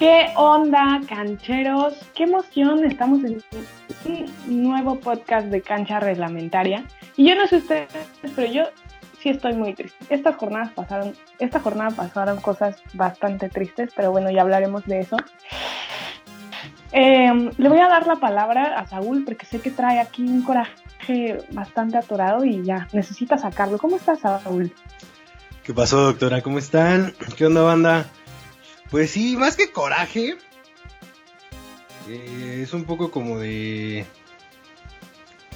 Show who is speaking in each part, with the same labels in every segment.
Speaker 1: ¿Qué onda, cancheros? ¡Qué emoción! Estamos en un nuevo podcast de cancha reglamentaria. Y yo no sé ustedes, pero yo sí estoy muy triste. Estas jornadas pasaron, esta jornada pasaron cosas bastante tristes, pero bueno, ya hablaremos de eso. Em, le voy a dar la palabra a Saúl porque sé que trae aquí un coraje bastante atorado y ya necesita sacarlo. ¿Cómo estás, Saúl?
Speaker 2: ¿Qué pasó, doctora? ¿Cómo están? ¿Qué onda, banda? Pues sí, más que coraje. Eh, es un poco como de.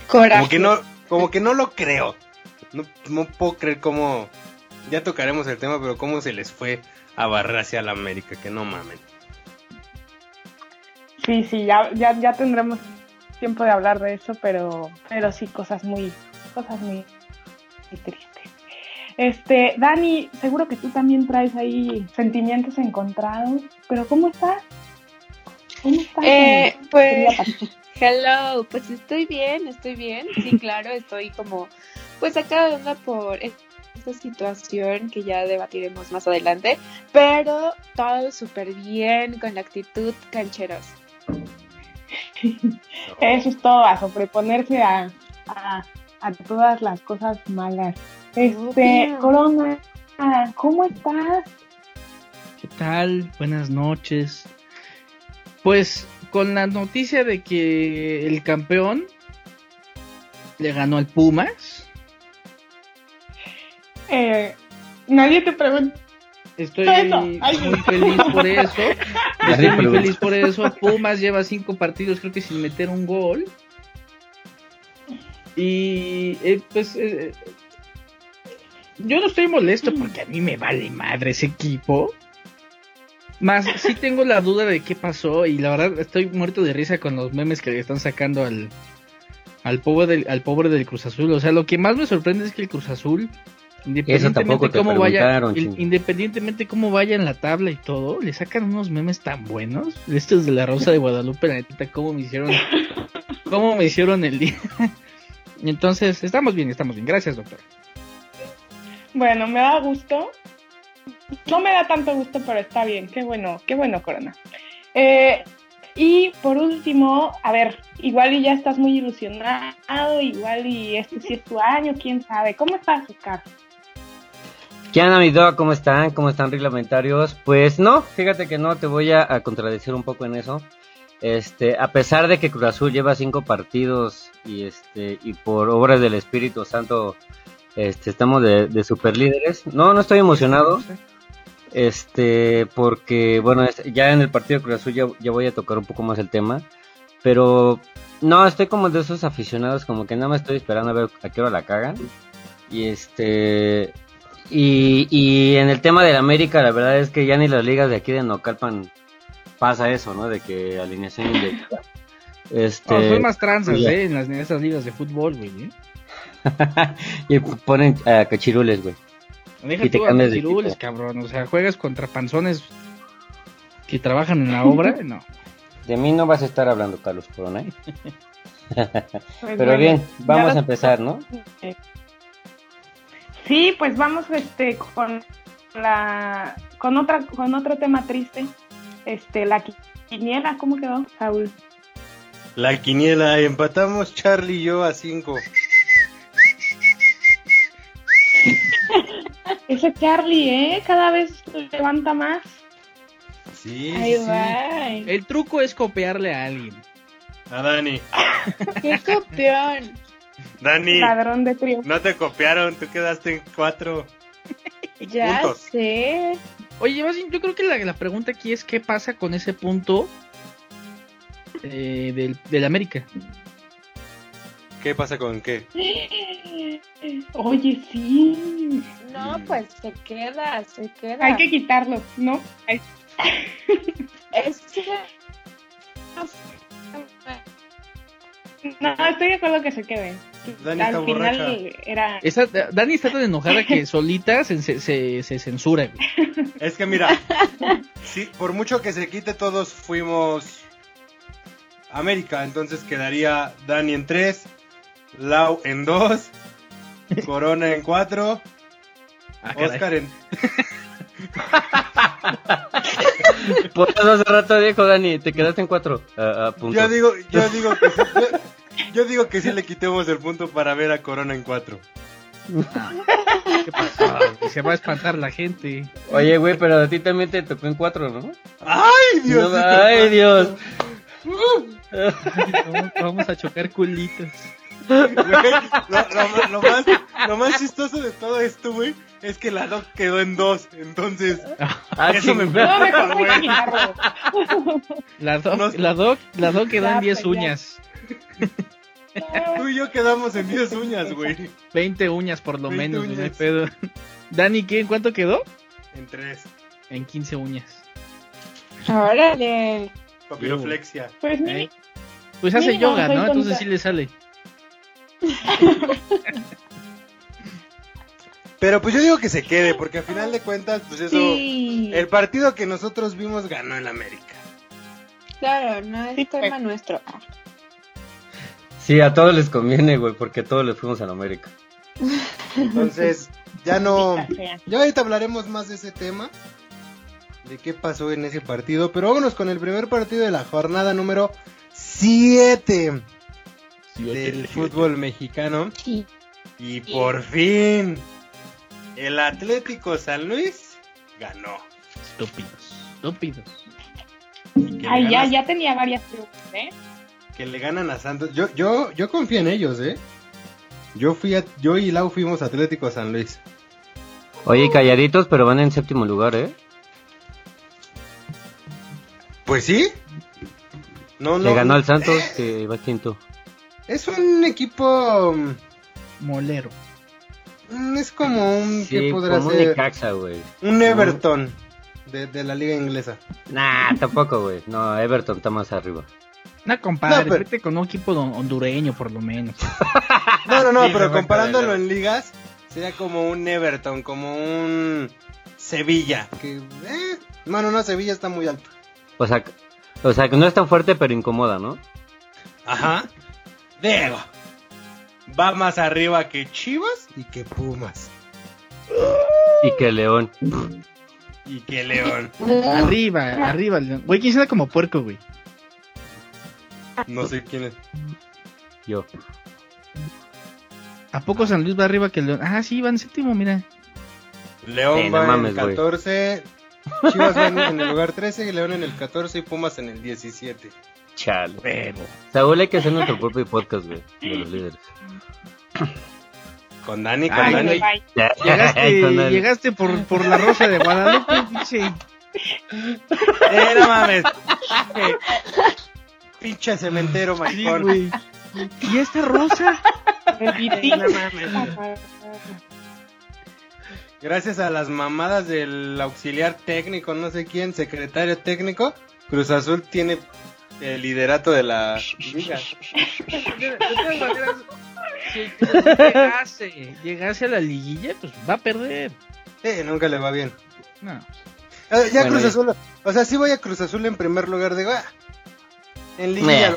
Speaker 1: Coraje.
Speaker 2: Como que no, como que no lo creo. No, no puedo creer cómo. Ya tocaremos el tema, pero cómo se les fue a barrer hacia la América, que no mamen.
Speaker 1: Sí, sí, ya, ya, ya tendremos tiempo de hablar de eso, pero, pero sí, cosas muy, cosas muy, muy tristes. Este, Dani, seguro que tú también traes ahí sentimientos encontrados, pero ¿cómo estás?
Speaker 3: ¿Cómo estás? Eh, pues, hello, pues estoy bien, estoy bien, sí, claro, estoy como, pues acá de onda por esta situación que ya debatiremos más adelante, pero todo súper bien, con la actitud cancheros.
Speaker 1: Eso es todo, a sobreponerse a, a, a todas las cosas malas. Este, Corona, ¿cómo estás?
Speaker 4: ¿Qué tal? Buenas noches. Pues con la noticia de que el campeón le ganó al Pumas.
Speaker 1: Eh, nadie te pregunta.
Speaker 4: Estoy muy feliz por eso. Estoy muy feliz por eso. Pumas lleva cinco partidos, creo que sin meter un gol. Y eh, pues eh, yo no estoy molesto porque a mí me vale madre ese equipo. Más, sí tengo la duda de qué pasó y la verdad estoy muerto de risa con los memes que le están sacando al, al, pobre del, al pobre del Cruz Azul. O sea, lo que más me sorprende es que el Cruz Azul, independientemente cómo vaya, independientemente cómo vaya en la tabla y todo, le sacan unos memes tan buenos. Estos de la Rosa de Guadalupe, la neta, cómo me hicieron, cómo me hicieron el día. Entonces, estamos bien, estamos bien. Gracias, doctor.
Speaker 1: Bueno, me da gusto. No me da tanto gusto, pero está bien. Qué bueno, qué bueno, Corona. Eh, y por último, a ver, igual y ya estás muy ilusionado, igual y este sí es tu año, quién sabe. ¿Cómo estás, Oscar?
Speaker 5: ¿Qué onda, mi? ¿Cómo están? ¿Cómo están, reglamentarios? Pues no, fíjate que no, te voy a, a, contradecir un poco en eso. Este, a pesar de que Cruz Azul lleva cinco partidos y este, y por obras del Espíritu Santo este, estamos de, de super líderes. No, no estoy emocionado. Este, porque, bueno, ya en el partido de Cruz Azul ya, voy a tocar un poco más el tema. Pero, no, estoy como de esos aficionados, como que nada más estoy esperando a ver a qué hora la cagan. Y este, y, y en el tema del América, la verdad es que ya ni las ligas de aquí de Nocalpan pasa eso, ¿no? De que alineación de
Speaker 4: Este, no, son más tranzas, ¿eh? En, las, en esas ligas de fútbol, güey, ¿eh?
Speaker 5: y ponen uh, cachirules, güey.
Speaker 4: Deja y te cachirules, cabrón. O sea, juegas contra panzones que trabajan en la obra, no.
Speaker 5: De mí no vas a estar hablando, Carlos Corona. ¿eh? pues Pero bien, vamos a empezar, ¿no?
Speaker 1: Sí, pues vamos este con la con otra con otro tema triste. Este, la quiniela, ¿cómo quedó, Saúl?
Speaker 2: La quiniela, empatamos Charlie y yo a cinco.
Speaker 1: Ese Charlie, ¿eh? Cada vez levanta más.
Speaker 2: Sí, sí.
Speaker 4: El truco es copiarle a alguien.
Speaker 2: A Dani.
Speaker 3: ¡Qué copión!
Speaker 2: Dani.
Speaker 1: Ladrón de trío.
Speaker 2: No te copiaron, tú quedaste en cuatro.
Speaker 3: ya sé.
Speaker 4: Oye, yo creo que la, pregunta aquí es qué pasa con ese punto eh, del, del América.
Speaker 2: ¿Qué pasa con qué?
Speaker 1: Oye, sí.
Speaker 3: No, pues se queda, se queda.
Speaker 1: Hay que quitarlo, ¿no?
Speaker 3: Es
Speaker 1: No, estoy de acuerdo que se quede.
Speaker 2: Dani Al está final
Speaker 1: era...
Speaker 4: Dani está tan enojada que solita se, se, se censura.
Speaker 2: Es que mira, sí, por mucho que se quite, todos fuimos América. Entonces quedaría Dani en 3, Lau en 2, Corona en 4, ah, Oscar en.
Speaker 5: Por eso hace rato dijo Dani, te quedaste en cuatro. Uh,
Speaker 2: yo digo, yo digo que sí, yo, yo, digo que sí le quitemos el punto para ver a Corona en cuatro.
Speaker 4: ¿Qué pasó? Se va a espantar la gente.
Speaker 5: Oye, güey, pero a ti también te tocó en cuatro, ¿no?
Speaker 2: ¡Ay, Dios!
Speaker 5: No, ¡Ay, Dios!
Speaker 4: Vamos, vamos a chocar culitos.
Speaker 2: Güey, lo, lo, lo, más, lo más chistoso de todo esto, güey, es que la Doc quedó en dos. Entonces,
Speaker 5: Ah,
Speaker 2: eso me.
Speaker 1: No,
Speaker 2: preocupa, güey.
Speaker 4: La doc,
Speaker 2: No-
Speaker 4: la doc, la doc quedó en
Speaker 1: Ya,
Speaker 4: 10
Speaker 1: pues,
Speaker 4: uñas.
Speaker 2: Tú y yo quedamos en 10 uñas, güey.
Speaker 4: 20 uñas por lo
Speaker 2: 20
Speaker 4: menos, pedo. Dani, ¿qué? ¿En cuánto quedó?
Speaker 2: En tres.
Speaker 4: En 15 uñas.
Speaker 3: Órale.
Speaker 2: Papiroflexia.
Speaker 1: Pues
Speaker 4: ¿Eh? Pues hace yoga, ¿no? Entonces sí le sale.
Speaker 2: Pero pues yo digo que se quede, porque al final de cuentas, pues eso.
Speaker 3: Sí.
Speaker 2: El partido que nosotros vimos ganó el América.
Speaker 3: Claro, no es
Speaker 1: Sí,
Speaker 3: tema nuestro. Ah,
Speaker 5: Sí, a todos les conviene, güey, porque todos le fuimos a la América.
Speaker 2: Entonces, ya no. Ya ahorita hablaremos más de ese tema. De qué pasó en ese partido. Pero vámonos con el primer partido de la jornada número 7 del fútbol mexicano.
Speaker 3: Sí.
Speaker 2: Y por fin, el Atlético San Luis ganó.
Speaker 4: Estúpidos. Estúpidos.
Speaker 1: Ay, ya, ya tenía varias preguntas, ¿eh?
Speaker 2: que le ganan a Santos. Yo, yo, yo confío en ellos, ¿eh? Yo fui a, yo y Lau fuimos a Atlético San Luis.
Speaker 5: Oye, calladitos, pero van en séptimo lugar, ¿eh?
Speaker 2: Pues sí. No, no.
Speaker 5: Le ganó al Santos, que iba quinto.
Speaker 2: Es un equipo.
Speaker 4: Molero.
Speaker 2: mm, Es como un.
Speaker 5: Sí,
Speaker 2: ¿Qué podrá
Speaker 5: como un
Speaker 2: ser?
Speaker 5: Necaxa, güey.
Speaker 2: Un Everton de, de la liga inglesa.
Speaker 5: Nah, tampoco, güey. No, Everton está más arriba.
Speaker 4: No, compadre,
Speaker 2: No, pero-
Speaker 4: vete con un equipo hondureño por lo menos.
Speaker 2: No, no, no,
Speaker 5: Sí,
Speaker 2: pero comparándolo en ligas, sería como un Everton, como un Sevilla. Que, eh, bueno, no, Sevilla está muy alto.
Speaker 5: O sea, o sea, que no es tan fuerte, pero incomoda, ¿no?
Speaker 2: Ajá. Diego. Va más arriba que Chivas y que Pumas.
Speaker 5: Y que León.
Speaker 2: Y que León.
Speaker 4: Arriba, arriba. León. Güey, ¿quién suena como puerco, güey?
Speaker 2: No sé quién es.
Speaker 5: Yo.
Speaker 4: ¿A poco San Luis va arriba que León? Ah, sí, van séptimo, mira.
Speaker 2: León
Speaker 5: Sí, no
Speaker 2: va
Speaker 5: mames,
Speaker 2: en
Speaker 5: güey.
Speaker 2: 14. Chivas va en, en el lugar 13, León en el 14 y Pumas en el 17.
Speaker 5: Chale.
Speaker 4: Pero.
Speaker 5: Saúl, hay que hacer nuestro propio podcast, güey. De los líderes.
Speaker 2: Con Dani, con
Speaker 4: Ay,
Speaker 2: Dani.
Speaker 4: Llegaste,
Speaker 5: Con
Speaker 4: llegaste por, por la rosa de Guadalupe, pinche.
Speaker 2: Eh, no mames. Eh, Pinche cementero,
Speaker 4: Sí,
Speaker 2: maricón.
Speaker 4: güey. ¿Y esta rosa?
Speaker 2: No mames. Gracias a las mamadas del auxiliar técnico, no sé quién, secretario técnico, Cruz Azul tiene el liderato de la liga.
Speaker 4: De, de todas maneras, si llegase, llegase a la liguilla, pues va a perder.
Speaker 2: Eh, nunca le va bien.
Speaker 4: No.
Speaker 2: Eh, ya
Speaker 5: Bueno,
Speaker 2: Cruz
Speaker 5: ya.
Speaker 2: Azul, o sea, sí voy a Cruz Azul en primer lugar de ah, En liguilla,
Speaker 5: Meh.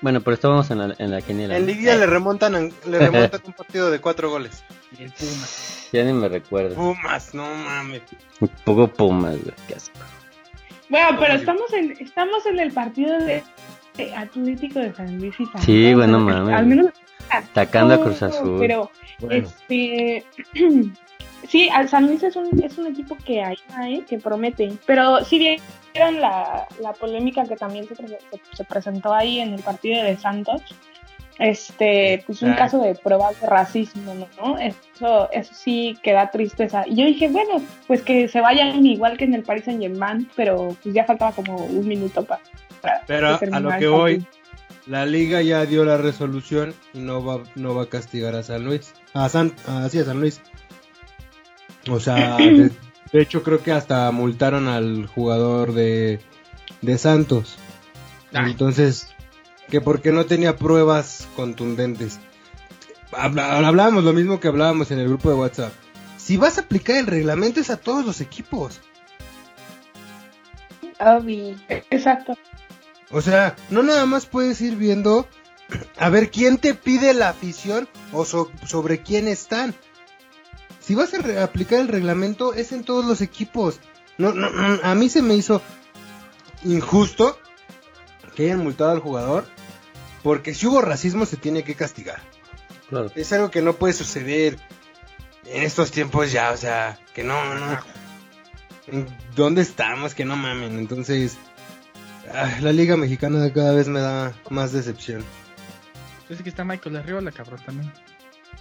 Speaker 5: Bueno, pero estábamos en la, en la quiniela.
Speaker 2: en liguilla le remontan, en- le remontan un partido de cuatro goles.
Speaker 4: Y el Puma.
Speaker 5: Ya ni me recuerdo.
Speaker 2: Pumas, no mames.
Speaker 5: Un poco Pumas, güey. Qué asco.
Speaker 1: Bueno, pero estamos en, estamos en el partido de, de Atlético de San Luis y Santos.
Speaker 5: Sí, bueno, mames.
Speaker 1: Al menos
Speaker 5: Atacando a Cruz Azul.
Speaker 1: Pero,
Speaker 2: Bueno.
Speaker 1: este. sí, al San Luis es un, es un equipo que hay, ¿eh? que promete. Pero sí vieron la, la polémica que también se, pre- se- se presentó ahí en el partido de Santos. Este, pues un
Speaker 2: Exacto.
Speaker 1: caso de pruebas de racismo, ¿no? Eso, eso sí que da tristeza. Y yo dije, bueno, pues que se vayan igual que en el Paris Saint Germain, pero pues ya faltaba como un minuto pa- para.
Speaker 2: Pero a lo que voy, la liga ya dio la resolución y no va, no va a castigar a San Luis. A San, a, sí, a San Luis. O sea, de, de hecho creo que hasta multaron al jugador de, de Santos. Entonces, que porque no tenía pruebas contundentes. Hablábamos lo mismo que hablábamos en el grupo de WhatsApp. Si vas a aplicar el reglamento es a todos los equipos.
Speaker 3: Obi.
Speaker 1: Exacto.
Speaker 2: O sea, no nada más puedes ir viendo a ver quién te pide la afición o so- sobre quién están. Si vas a aplicar el reglamento es en todos los equipos. no, no, a mí se me hizo injusto que hayan multado al jugador, porque si hubo racismo se tiene que castigar. Es algo que no puede suceder en estos tiempos ya, o sea, que no, no. ¿Dónde estamos? Que no mamen. Entonces, ah, la Liga Mexicana cada vez me da más decepción.
Speaker 4: Entonces que está Michael Arriola, cabrón, también.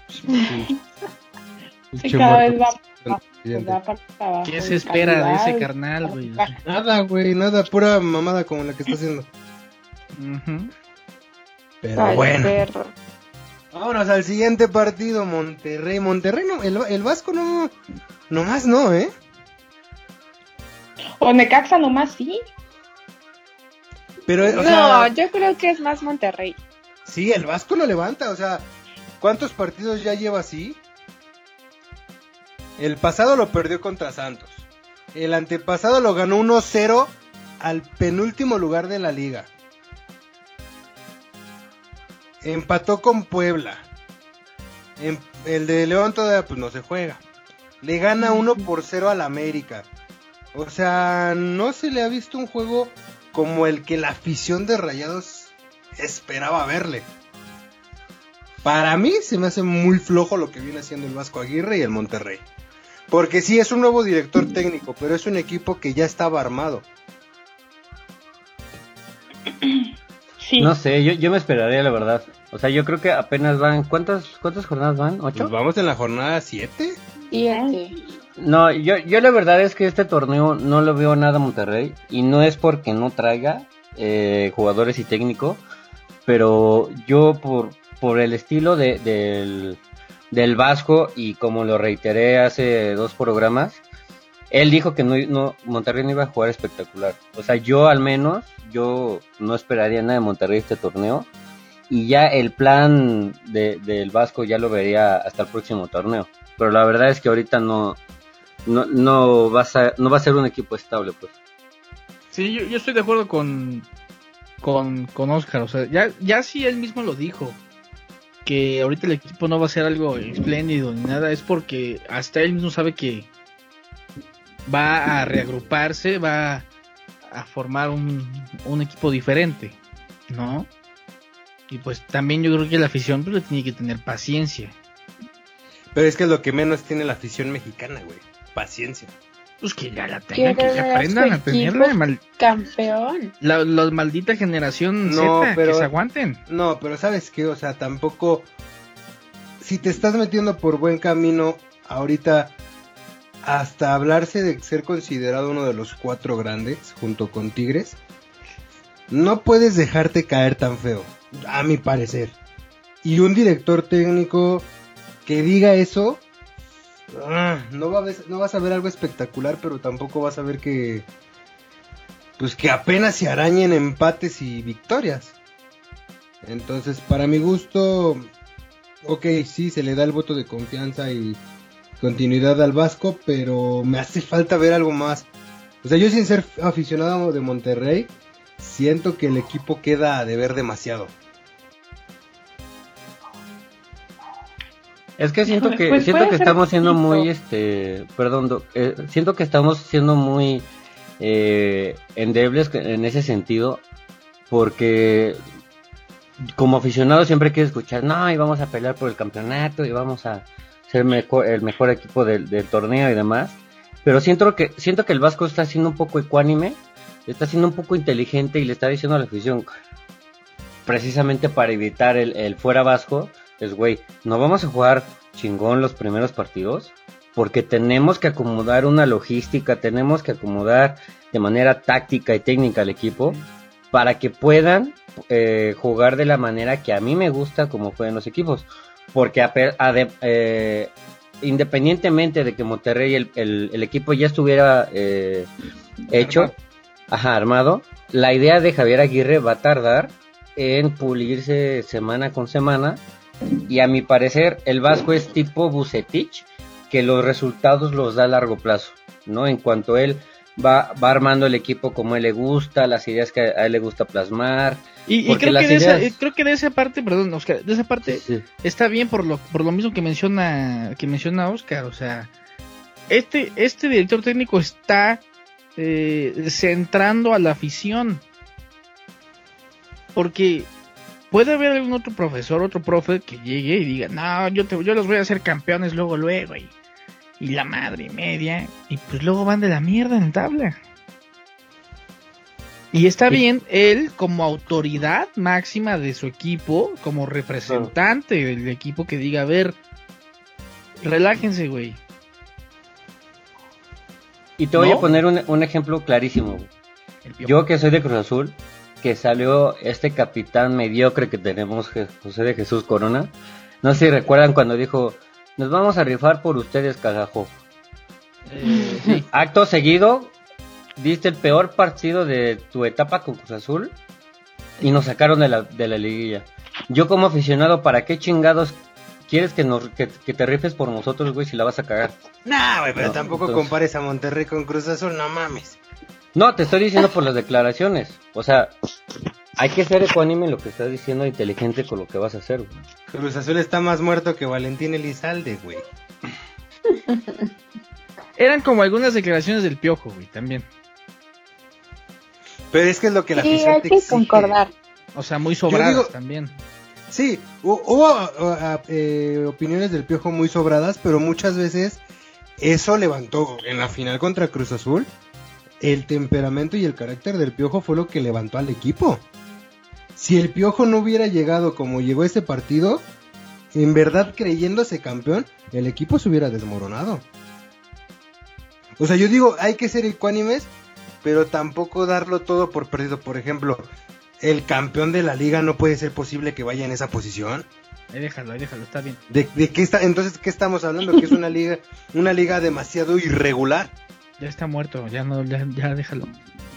Speaker 1: Sí, cada vez va,
Speaker 4: ¿Qué se espera de ese carnal, güey?
Speaker 2: Nada, güey, nada, pura mamada como la que está haciendo. Pero bueno. Vámonos al siguiente partido, Monterrey. Monterrey no, el, el Vasco no, nomás no, ¿eh?
Speaker 1: O Necaxa nomás sí.
Speaker 3: Pero, no, yo creo que es más Monterrey.
Speaker 2: Sí, el Vasco lo levanta, o sea, ¿cuántos partidos ya lleva así? El pasado lo perdió contra Santos. El antepasado lo ganó 1-0 al penúltimo lugar de la liga. Empató con Puebla. el de León todavía pues no se juega. Le gana 1 por 0 al América. O sea, no se le ha visto un juego como el que la afición de Rayados esperaba verle. Para mí se me hace muy flojo lo que viene haciendo el Vasco Aguirre y el Monterrey. Porque sí es un nuevo director técnico, pero es un equipo que ya estaba armado.
Speaker 5: No sé, yo, yo me esperaría la verdad. O sea, yo creo que apenas van. ¿Cuántas, cuántas jornadas van? ¿Ocho? Pues
Speaker 2: vamos en la jornada siete.
Speaker 3: Siete.
Speaker 5: No, yo, yo la verdad es que este torneo no lo veo nada Monterrey. Y no es porque no traiga eh, jugadores y técnico. Pero yo, por, por el estilo de, del, del Vasco, y como lo reiteré hace dos programas, él dijo que no, no, Monterrey no iba a jugar espectacular. O sea, yo al menos, yo no esperaría nada de Monterrey este torneo. Y ya el plan de, del Vasco ya lo vería hasta el próximo torneo. Pero la verdad es que ahorita no, no, no, va, a, no va a ser un equipo estable, pues.
Speaker 4: Sí, yo, yo estoy de acuerdo con, con, con Oscar. O sea, ya, ya sí él mismo lo dijo. Que ahorita el equipo no va a ser algo espléndido ni nada. Es porque hasta él mismo sabe que va a reagruparse, va a formar un, un equipo diferente, ¿no? Y pues también yo creo que la afición pues, le tiene que tener paciencia.
Speaker 2: Pero es que es lo que menos tiene la afición mexicana, güey. Paciencia.
Speaker 4: Pues que ya la tengan, que ya aprendan a tenerla. Mal...
Speaker 3: Campeón.
Speaker 4: La, maldita generación no, Z, pero, que se aguanten.
Speaker 2: No, pero ¿sabes qué? O sea, tampoco... Si te estás metiendo por buen camino, ahorita hasta hablarse de ser considerado uno de los cuatro grandes, junto con Tigres, no puedes dejarte caer tan feo, a mi parecer. Y un director técnico que diga eso, ah, no, va a no vas a ver algo espectacular, pero tampoco vas a ver que, pues que apenas se arañen empates y victorias. Entonces, para mi gusto, ok, sí, se le da el voto de confianza y continuidad al Vasco, pero me hace falta ver algo más. O sea, yo sin ser aficionado de Monterrey, siento que el equipo queda de ver demasiado.
Speaker 5: Es que siento que pues siento que estamos siendo muy este, perdón, eh, siento que estamos siendo muy eh, endebles en ese sentido porque como aficionado siempre quiero escuchar, no, y vamos a pelear por el campeonato y vamos a ser el mejor equipo del, torneo y demás. Pero siento que, siento que el Vasco está siendo un poco ecuánime, está siendo un poco inteligente y le está diciendo a la afición, precisamente para evitar el, fuera Vasco, es güey, no vamos a jugar chingón los primeros partidos, porque tenemos que acomodar una logística, tenemos que acomodar de manera táctica y técnica al equipo para que puedan eh, jugar de la manera que a mí me gusta como juegan los equipos. Porque eh, independientemente de que Monterrey el, el, equipo ya estuviera eh, hecho, ajá, armado, la idea de Javier Aguirre va a tardar en pulirse semana con semana. Y a mi parecer el Vasco es tipo Bucetich que los resultados los da a largo plazo, ¿no? En cuanto él va, va armando el equipo como él le gusta, las ideas que a él le gusta plasmar,
Speaker 4: y, creo, que de esa, creo que de esa parte, perdón, Oscar, de esa parte está bien por lo, por lo mismo que menciona, que menciona Oscar, o sea, este, este director técnico está eh, centrando a la afición. Porque puede haber algún otro profesor, otro profe que llegue y diga, no, yo, te, yo los voy a hacer campeones luego, luego, y, y la madre media, y pues luego van de la mierda en tabla. Y está bien él como autoridad máxima de su equipo, como representante del equipo que diga, a ver, relájense, güey.
Speaker 5: Y te voy a poner un, ejemplo clarísimo. Yo que soy de Cruz Azul, que salió este capitán mediocre que tenemos, José de Jesús Corona. No sé si recuerdan cuando dijo, nos vamos a rifar por ustedes, cagajo. Eh, Acto seguido, diste el peor partido de tu etapa con Cruz Azul y nos sacaron de la, de la liguilla. Yo como aficionado, ¿para qué chingados quieres que, nos, que, te rifes por nosotros, güey, si la vas a cagar?
Speaker 2: Nah, güey, pero tampoco compares a Monterrey con Cruz Azul, no mames.
Speaker 5: No, te estoy diciendo por las declaraciones. O sea, hay que ser ecuánime en lo que estás diciendo, inteligente con lo que vas a hacer, güey.
Speaker 2: Cruz Azul está más muerto que Valentín Elizalde, güey.
Speaker 4: Eran como algunas declaraciones del piojo, güey, también.
Speaker 2: Pero es que es lo que la
Speaker 3: sí, hay que concordar.
Speaker 4: O sea, muy sobradas también.
Speaker 2: Sí, hubo, eh, opiniones del Piojo muy sobradas, pero muchas veces eso levantó en la final contra Cruz Azul. El temperamento y el carácter del Piojo fue lo que levantó al equipo. Si el Piojo no hubiera llegado como llegó ese partido, en verdad creyéndose campeón, el equipo se hubiera desmoronado. O sea, yo digo, hay que ser ecuánimes pero tampoco darlo todo por perdido. Por ejemplo, el campeón de la liga no puede ser posible que vaya en esa posición.
Speaker 4: Ahí déjalo, ahí déjalo, está bien.
Speaker 2: ¿De, qué está, entonces, qué estamos hablando? ¿Que es una liga, una liga demasiado irregular?
Speaker 4: Ya está muerto, ya no, ya, ya déjalo.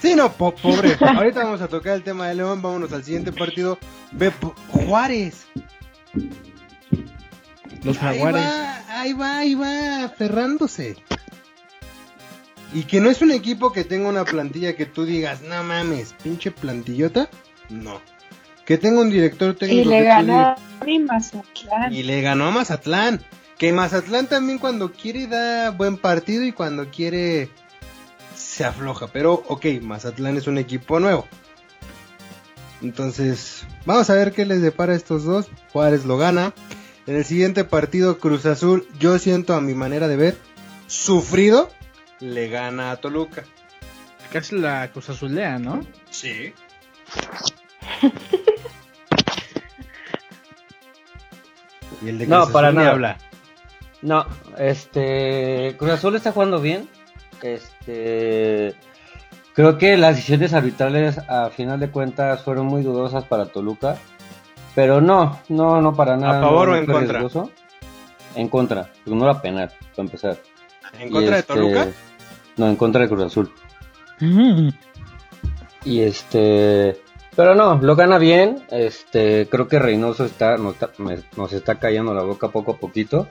Speaker 2: Sí, no, pobre. Ahorita vamos a tocar el tema de León, vámonos al siguiente partido. Ve, Juárez.
Speaker 4: Los Jaguares.
Speaker 2: Ahí va, ahí va, ahí va, aferrándose. Y que no es un equipo que tenga una plantilla que tú digas, no mames, pinche plantillota. No. Que tenga un director técnico.
Speaker 3: Y le ganó a Mazatlán.
Speaker 2: Y le ganó a Mazatlán. Que Mazatlán también cuando quiere da buen partido y cuando quiere se afloja. Pero ok, Mazatlán es un equipo nuevo. Entonces, vamos a ver qué les depara a estos dos. Juárez lo gana. En el siguiente partido, Cruz Azul, yo siento a mi manera de ver, sufrido le gana a Toluca.
Speaker 4: Casi la Cruz Azulea, ¿no?
Speaker 2: Sí. y el de
Speaker 5: no, para nada. habla. No, este. Cruz Azul está jugando bien. Este. Creo que las decisiones arbitrales a final de cuentas fueron muy dudosas para Toluca. Pero no, no, no para nada.
Speaker 2: ¿A favor o en contra?
Speaker 5: En contra, porque no era penal, para empezar.
Speaker 2: ¿En contra de Toluca? Este,
Speaker 5: no, en contra de Cruz Azul. Y este. Pero no, lo gana bien. Este, creo que Reynoso está, nos, está cayendo la boca poco a poquito.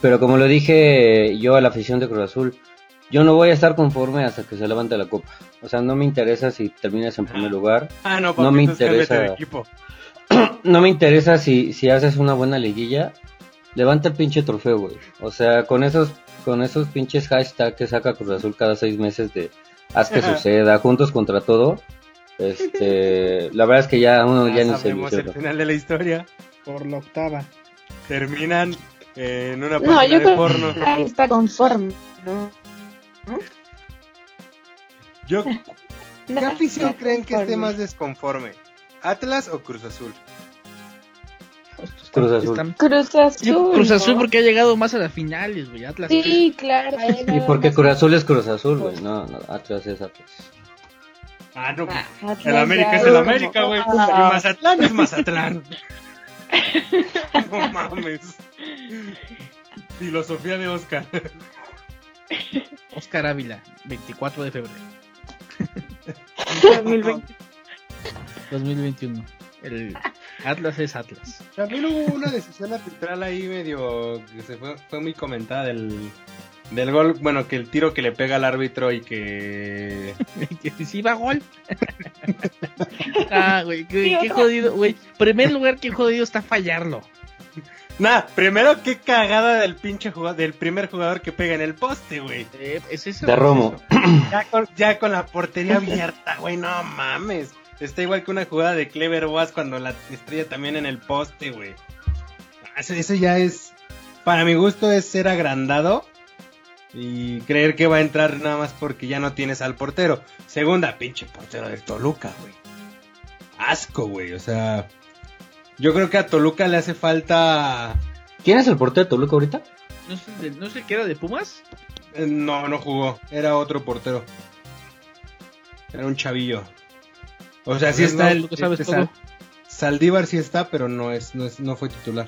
Speaker 5: Pero como lo dije yo a la afición de Cruz Azul, yo no voy a estar conforme hasta que se levante la copa. O sea, no me interesa si terminas en primer lugar.
Speaker 2: Ah, no, no me interesa.
Speaker 5: no me interesa si, si haces una buena liguilla. Levanta el pinche trofeo, güey. O sea, con esos con esos pinches hashtags que saca Cruz Azul cada seis meses de haz que suceda, juntos contra todo. Este, la verdad es que ya uno ya, ni se
Speaker 2: el final de la historia.
Speaker 4: Por la octava.
Speaker 2: Terminan en una página no, yo de porno.
Speaker 3: Ahí está conforme, ¿no?
Speaker 2: Yo, ¿Qué afición creen que esté más desconforme? ¿Atlas o Cruz Azul?
Speaker 5: Cruz Azul.
Speaker 3: Cruz Azul.
Speaker 4: Cruz Azul porque ha llegado más a las finales, güey. Atlas.
Speaker 3: Sí, claro.
Speaker 5: Y porque Cruz Azul es Cruz Azul, güey. No, no, Atlas es Atlas.
Speaker 2: Ah, no, pues, el América es el América, güey. Y Mazatlán es Mazatlán. no mames. Filosofía de Oscar.
Speaker 4: Oscar Ávila, 24 de febrero.
Speaker 3: 2020.
Speaker 4: 2021. El Atlas es Atlas.
Speaker 2: También hubo una decisión arbitral ahí medio que se fue, fue muy comentada del, del gol, bueno, que el tiro que le pega al árbitro y que...
Speaker 4: que sí va gol. ah, güey, qué, jodido, güey. Primer lugar, qué jodido está fallarlo.
Speaker 2: Nada, primero qué cagada del pinche jugador, del primer jugador que pega en el poste, güey.
Speaker 4: Eh, ¿Es eso?
Speaker 5: De Romo.
Speaker 2: Ya con, ya con la portería abierta, güey, no mames. Está igual que una jugada de Clever Boas cuando la estrella también en el poste, güey. Eso, eso ya es, para mi gusto, es ser agrandado y creer que va a entrar nada más porque ya no tienes al portero. Segunda, pinche portero del Toluca, güey. Asco, güey, o sea... Yo creo que a Toluca le hace falta...
Speaker 5: ¿Quién es el portero de Toluca ahorita?
Speaker 4: ¿No sé, de- ¿No sé qué era de Pumas?
Speaker 2: Eh, No, no jugó. Era otro portero. Era un chavillo. O sea, sí está
Speaker 4: no,
Speaker 2: el.
Speaker 4: sabes
Speaker 2: este
Speaker 4: todo.
Speaker 2: Saldívar sí está, pero no es, no es, no fue titular.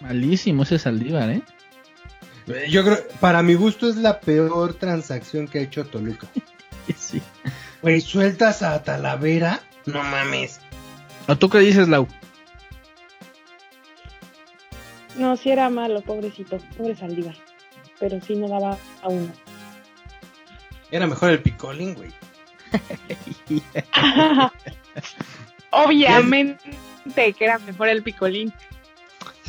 Speaker 4: Malísimo ese Saldívar, ¿eh?
Speaker 2: Yo creo, para mi gusto es la peor transacción que ha hecho Toluca.
Speaker 4: Sí.
Speaker 2: Güey, sueltas a Talavera. No mames.
Speaker 4: ¿O tú qué dices, Lau?
Speaker 1: No, sí era malo, pobrecito, pobre Saldívar. Pero sí no daba a uno.
Speaker 2: Era mejor el Picolín, güey.
Speaker 1: Obviamente que era mejor el picolín.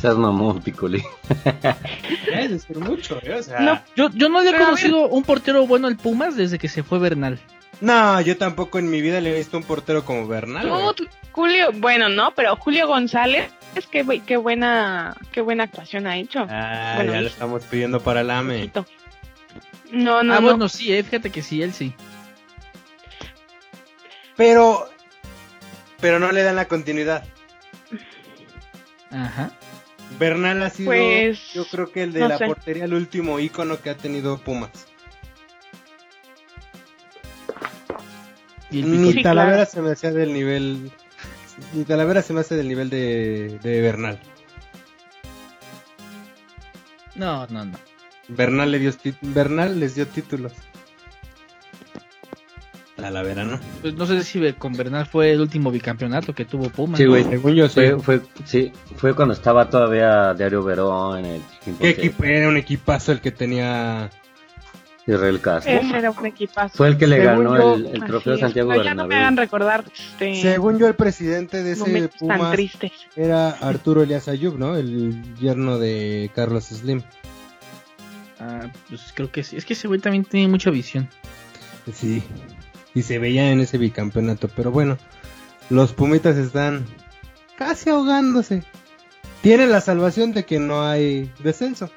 Speaker 5: Seas mamón,
Speaker 2: es decir mucho, ¿eh? O sea.
Speaker 1: No.
Speaker 2: No.
Speaker 4: Yo, yo no le he
Speaker 1: Pero a
Speaker 4: conocido un portero bueno al Pumas desde que se fue Bernal.
Speaker 2: yo tampoco en mi vida le he visto un portero como Bernal.
Speaker 1: No, Julio, bueno, no, pero Julio González, es que qué buena, qué buena actuación ha hecho.
Speaker 2: Ah,
Speaker 1: Bueno,
Speaker 2: ya lo estamos pidiendo para el AME.
Speaker 1: No, no,
Speaker 4: ah,
Speaker 1: no.
Speaker 4: bueno, sí, eh, fíjate que sí, él sí.
Speaker 2: Pero. Pero no le dan la continuidad.
Speaker 4: Ajá.
Speaker 2: Bernal ha sido,
Speaker 1: Pues,
Speaker 2: yo creo que el de
Speaker 1: no
Speaker 2: la
Speaker 1: sé.
Speaker 2: portería, el último ícono que ha tenido Pumas.
Speaker 4: Y el
Speaker 2: Ni.
Speaker 1: Sí,
Speaker 2: Talavera
Speaker 1: claro.
Speaker 2: se me hacía del nivel. Ni Talavera se me hace del nivel de, de Bernal.
Speaker 4: No, no, no.
Speaker 2: Bernal, le dio, Bernal les dio títulos. Talavera, ¿no?
Speaker 4: Pues no sé si con Bernal fue el último bicampeonato que tuvo Pumas.
Speaker 5: Sí, güey.
Speaker 2: Según yo, sí.
Speaker 5: Fue, fue, sí, fue cuando estaba todavía Diario Verón, el
Speaker 2: ¿Qué equipo? Era un equipazo el que tenía.
Speaker 5: Israel Castro.
Speaker 1: Ese era un equipazo.
Speaker 5: Fue el que le
Speaker 2: Según
Speaker 5: ganó
Speaker 2: yo-
Speaker 5: el, el trofeo. Santiago
Speaker 1: ya no me hagan
Speaker 5: Bernabéu.
Speaker 1: recordar este,
Speaker 2: Según yo, el presidente de ese
Speaker 1: momentos tan
Speaker 2: Pumas
Speaker 1: tristes.
Speaker 2: era Arturo Elias Ayub, ¿no? El yerno de Carlos Slim.
Speaker 4: Ah, pues creo que sí. Es que ese güey también tiene mucha visión.
Speaker 2: Sí, y se veía en ese bicampeonato, pero bueno, los Pumitas están casi ahogándose. Tienen la salvación de que no hay descenso.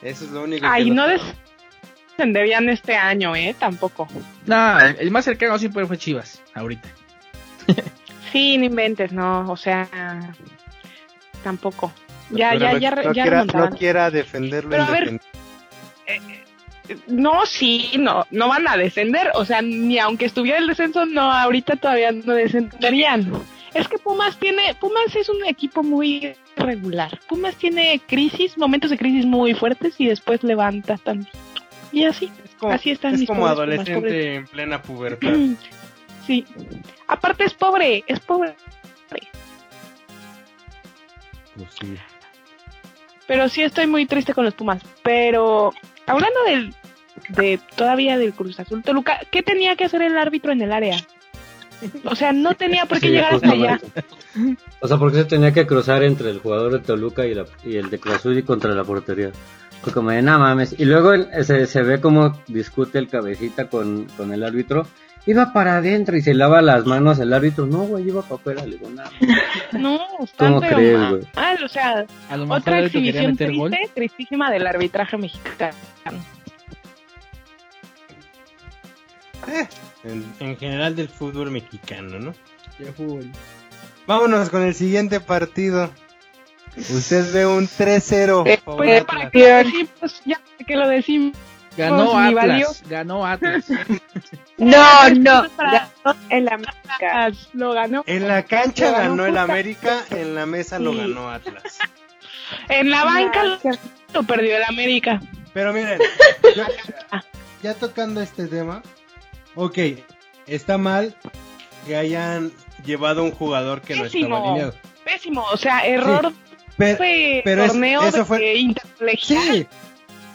Speaker 2: Eso es lo único
Speaker 1: Ay,
Speaker 2: que
Speaker 1: no
Speaker 2: los-
Speaker 1: descenderían este año, ¿eh? Tampoco.
Speaker 4: No, el, más cercano siempre fue Chivas, ahorita.
Speaker 1: Sí, no inventes, no, o sea, tampoco. Ya,
Speaker 2: Pero
Speaker 1: ya,
Speaker 2: no-
Speaker 1: ya,
Speaker 2: no
Speaker 1: ya
Speaker 2: quiera, no quiera defenderlo.
Speaker 1: Pero a ver,
Speaker 2: indefendible.
Speaker 1: No, sí, no, no van a descender, o sea, ni aunque estuviera el descenso, no, ahorita todavía no descenderían. Es que Pumas tiene, Pumas es un equipo muy regular. Pumas tiene crisis, momentos de crisis muy fuertes y después levanta tantito. Y así,
Speaker 2: es como,
Speaker 1: así están
Speaker 2: es
Speaker 1: mis
Speaker 2: como
Speaker 1: Pumas,
Speaker 2: adolescente en plena pubertad.
Speaker 1: Sí. Aparte es pobre, es pobre.
Speaker 2: Pues sí.
Speaker 1: Pero sí estoy muy triste con los Pumas. Pero hablando del, de todavía del Cruz Azul Toluca, ¿qué tenía que hacer el árbitro en el área? O sea, no tenía por qué
Speaker 5: Sí,
Speaker 1: llegar hasta allá.
Speaker 5: O sea, porque se tenía que cruzar entre el jugador de Toluca y, la- y el de Cruz Azul y contra la portería. Fue como de, no mames. Y luego se, se ve como discute el cabecita con, con el árbitro. Iba para adentro y se lava las manos el árbitro. No, güey, iba para afuera. Le digo, "No".
Speaker 1: No,
Speaker 5: ¿Cómo crees, güey?
Speaker 1: Ah, o sea,
Speaker 4: A lo mejor
Speaker 1: otra exhibición
Speaker 4: meter gol.
Speaker 1: triste, tristísima del arbitraje mexicano.
Speaker 2: En, en general del fútbol mexicano, ¿no?
Speaker 4: Ya fútbol.
Speaker 2: Vámonos con el siguiente partido. Usted ve un 3-0.
Speaker 3: Eh,
Speaker 1: Pues para que lo decimos, ya que lo decimos.
Speaker 4: Ganó
Speaker 1: Pues, valió.
Speaker 4: Atlas. Ganó Atlas.
Speaker 3: No, no, ganó el América.
Speaker 1: Lo ganó.
Speaker 2: En la cancha
Speaker 1: Lo ganó
Speaker 2: ganó el. América, en la mesa lo
Speaker 1: Sí.
Speaker 2: ganó Atlas.
Speaker 1: En la banca lo, perdió el América.
Speaker 2: Pero miren, ya tocando este tema, ok, está mal que hayan llevado un jugador que no estaba alineado.
Speaker 1: Pésimo, o sea, error
Speaker 2: pero es-
Speaker 1: torneo
Speaker 2: eso
Speaker 1: de
Speaker 2: fue- sí,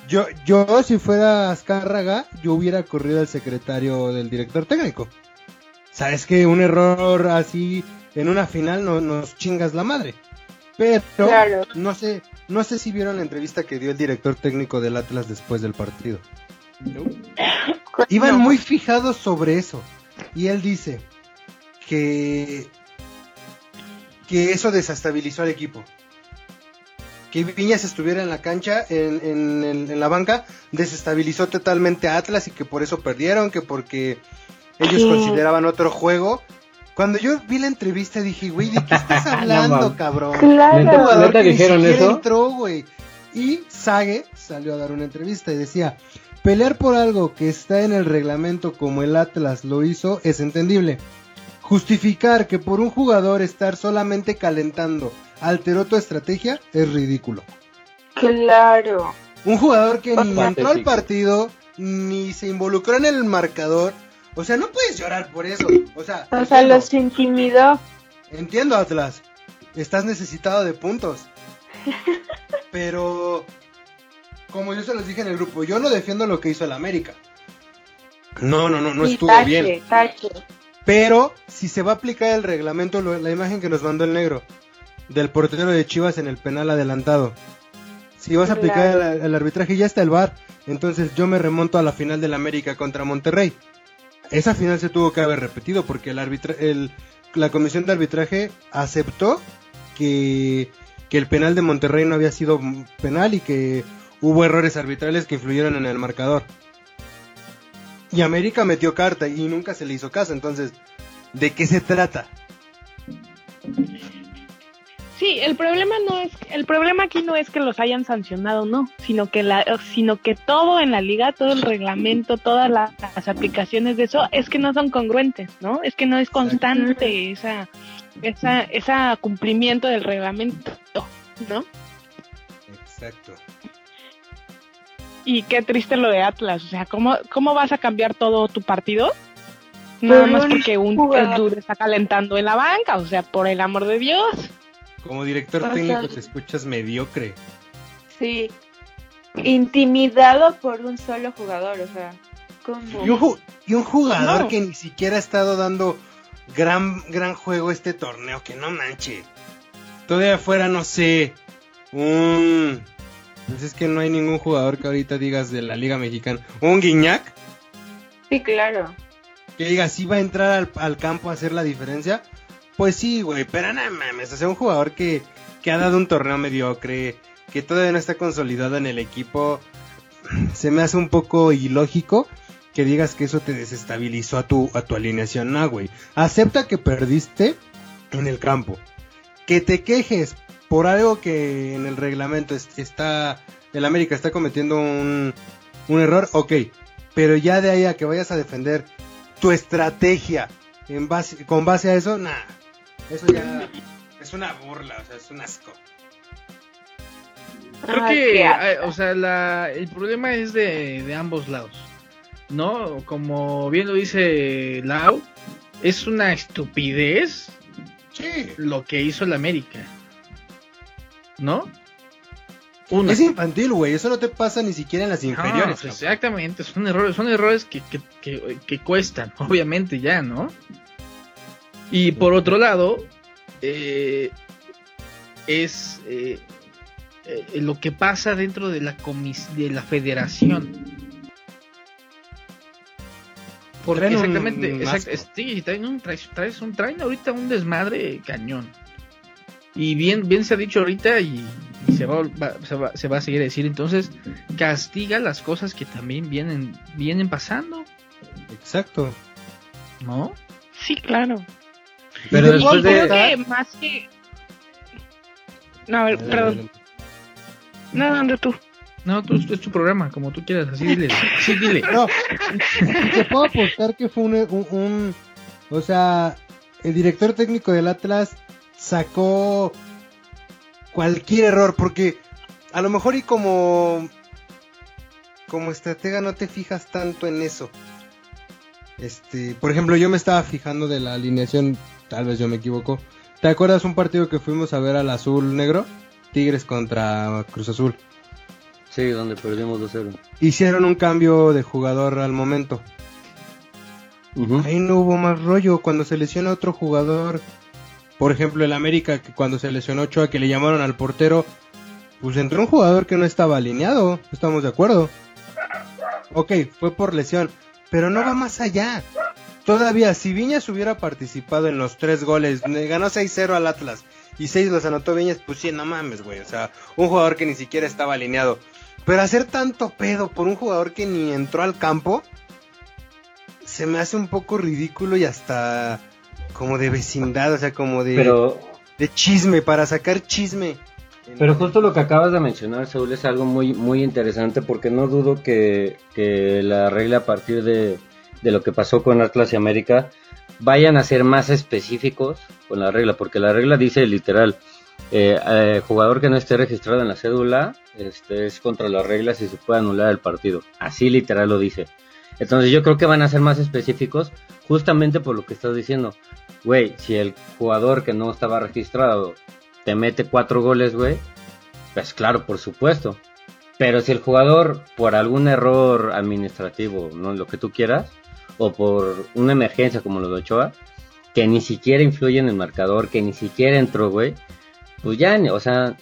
Speaker 2: yo, yo si fuera Azcárraga, yo hubiera corrido al secretario del director técnico. Sabes que un error así en una final no nos chingas la madre. Pero no sé, no sé si vieron la entrevista que dio el director técnico del Atlas después del partido. Iban muy fijados sobre eso. Y él dice que, que eso desestabilizó al equipo. Que Viñas estuviera en la cancha, en, en, la banca, desestabilizó totalmente a Atlas y que por eso perdieron, que porque ellos consideraban otro juego. Cuando yo vi la entrevista dije, güey, ¿de qué estás hablando, cabrón?
Speaker 5: Claro. que dijeron eso?
Speaker 2: entró, güey. Y Sage salió a dar una entrevista y decía, Pelear por algo que está en el reglamento como el Atlas lo hizo es entendible. Justificar que por un jugador estar solamente calentando alteró tu estrategia es ridículo.
Speaker 3: Claro.
Speaker 2: Un jugador que ni entró al partido ni se involucró en el marcador. O sea, no puedes llorar por eso. O sea,
Speaker 3: o sea los intimidó.
Speaker 2: Entiendo, Atlas. Estás necesitado de puntos. Pero como yo se los dije en el grupo, yo no defiendo lo que hizo el América. No, no, no, no estuvo bien. Pero si se va a aplicar el reglamento, la imagen que nos mandó el negro del portero de Chivas en el penal adelantado. Si vas a aplicar el, arbitraje, ya está el VAR. Entonces yo me remonto a la final del América contra Monterrey. Esa final se tuvo que haber repetido porque el arbitra el, la comisión de arbitraje aceptó que, que el penal de Monterrey no había sido penal y que hubo errores arbitrales que influyeron en el marcador. Y América metió carta y nunca se le hizo caso. Entonces, ¿de qué se trata?
Speaker 1: Sí, el problema no es el problema aquí no es que los hayan sancionado, no, sino que la sino que todo en la liga, todo el reglamento, todas las, aplicaciones de eso es que no son congruentes, ¿no? Es que no es constante esa esa esa cumplimiento del reglamento, ¿no?
Speaker 2: Exacto.
Speaker 1: Y qué triste lo de Atlas. O sea, ¿cómo, cómo vas a cambiar todo tu partido? Nada más porque un dude está calentando en la banca. O sea, por el amor de Dios.
Speaker 2: Como director técnico te escuchas mediocre.
Speaker 3: Sí. Intimidado por un solo jugador. O sea, ¿cómo?
Speaker 2: Y un, jugador que ni siquiera ha estado dando gran, gran juego este torneo. Que no manche. Todavía fuera, no sé, un pues es que no hay ningún jugador que ahorita digas de la Liga Mexicana. ¿Un Guiñac?
Speaker 3: Sí, claro.
Speaker 2: Que diga, si va a entrar al, campo a hacer la diferencia. Pues sí, güey, pero no mames. O sea, un jugador que, que ha dado un torneo mediocre, que todavía no está consolidado en el equipo. Se me hace un poco ilógico que digas que eso te desestabilizó a tu, a tu alineación. No, güey. Acepta que perdiste en el campo. Que te quejes por algo que en el reglamento está, el América está cometiendo un, un error, ok, pero ya de ahí a que vayas a defender tu estrategia con base a eso, nada, eso ya es una burla, o sea, es un asco.
Speaker 4: Creo que, o sea, la, el problema es de, de ambos lados, ¿no? Como bien lo dice Lau, es una estupidez
Speaker 2: sí.
Speaker 4: lo que hizo el América. ¿no?
Speaker 2: Es infantil, güey, eso no te pasa ni siquiera en las inferiores.
Speaker 4: exactamente, son errores, son errores que, que, cuestan, obviamente ya, ¿no? Y por otro lado, eh, es eh, eh, lo que pasa dentro de la de la federación. Porque exactamente, sí, traen un, traes, traes un, traen ahorita un desmadre cañón. Y bien, bien se ha dicho ahorita y, se, va, se, va, a seguir a decir. Entonces, castiga las cosas que también vienen, vienen pasando.
Speaker 2: Exacto.
Speaker 4: ¿No?
Speaker 1: Sí, claro.
Speaker 5: Pero después de...
Speaker 1: que más que... No, a ver, perdón. No, no, tú.
Speaker 4: No, tú, es tu programa, como tú quieras, así dile. Sí, dile.
Speaker 2: No, te puedo apostar que fue un, O sea, el director técnico del Atlas sacó cualquier error, porque a lo mejor y como como estratega no te fijas tanto en eso. Este, por ejemplo, yo me estaba fijando de la alineación, tal vez yo me equivoco. ¿Te acuerdas un partido que fuimos a ver al azul negro? Tigres contra Cruz Azul.
Speaker 5: Sí, donde perdimos 2-0.
Speaker 2: Hicieron un cambio de jugador al momento. Ahí no hubo más rollo. Cuando se lesiona otro jugador, Por ejemplo, el América, que cuando se lesionó Ochoa, que le llamaron al portero, pues entró un jugador que no estaba alineado, estamos de acuerdo. Ok, fue por lesión, pero no va más allá. Todavía, si Viñas hubiera participado en los tres goles, ganó 6-0 al Atlas y 6 los anotó Viñas, pues sí, no mames, güey. O sea, un jugador que ni siquiera estaba alineado. Pero hacer tanto pedo por un jugador que ni entró al campo, se me hace un poco ridículo y hasta como de vecindad, o sea, como de, de chisme, para sacar chisme.
Speaker 5: Pero justo lo que acabas de mencionar, Saúl, es algo muy, muy interesante porque no dudo que, que la regla a partir de, de lo que pasó con Atlas y América vayan a ser más específicos con la regla, porque la regla dice literal, eh, eh, jugador que no esté registrado en la cédula este, es contra las reglas y se puede anular el partido. Así literal lo dice. Entonces yo creo que van a ser más específicos justamente por lo que estás diciendo. Güey, si el jugador que no estaba registrado te mete cuatro goles, güey, pues claro, por supuesto. Pero si el jugador, por algún error administrativo, no lo que tú quieras, o por una emergencia como lo de Ochoa, que ni siquiera influye en el marcador, que ni siquiera entró, güey, pues ya, o sea,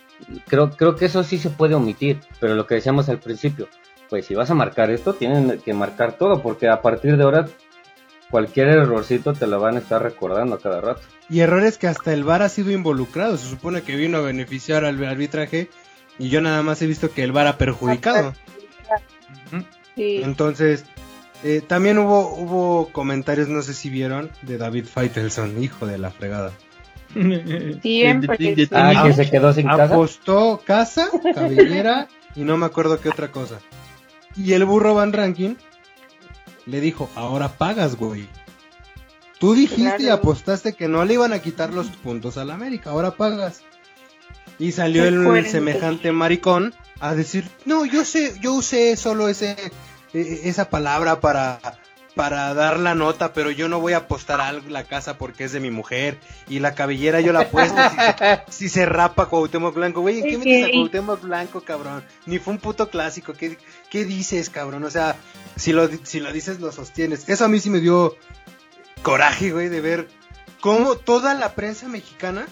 Speaker 5: creo, creo que eso sí se puede omitir, pero lo que decíamos al principio, pues si vas a marcar esto, tienen que marcar todo, porque a partir de ahora cualquier errorcito te lo van a estar recordando a cada rato.
Speaker 2: Y errores que hasta el VAR ha sido involucrado, se supone que vino a beneficiar al arbitraje y yo nada más he visto que el VAR ha perjudicado. Entonces, eh, también hubo, hubo comentarios, no sé si vieron, de David Feitelson, hijo de la fregada.
Speaker 3: Siempre.
Speaker 5: ah, que se quedó sin casa.
Speaker 2: Apostó casa, cabellera y no me acuerdo qué otra cosa. Y el burro Van Ranking le dijo, ahora pagas, güey. Tú dijiste y apostaste que no le iban a quitar los puntos al América, ahora pagas. Y salió el semejante maricón a decir, no, yo sé, yo usé solo ese esa palabra para, para dar la nota, pero yo no voy a apostar a la casa porque es de mi mujer. Y la cabellera yo la apuesto si, se rapa Cuauhtémoc Blanco. Güey, ¿en qué metes a Cuauhtémoc Blanco, cabrón? Ni fue un puto clásico. ¿Qué, qué dices, cabrón? O sea, si lo, si lo dices, lo sostienes. Eso a mí sí me dio coraje, güey, de ver cómo toda la prensa mexicana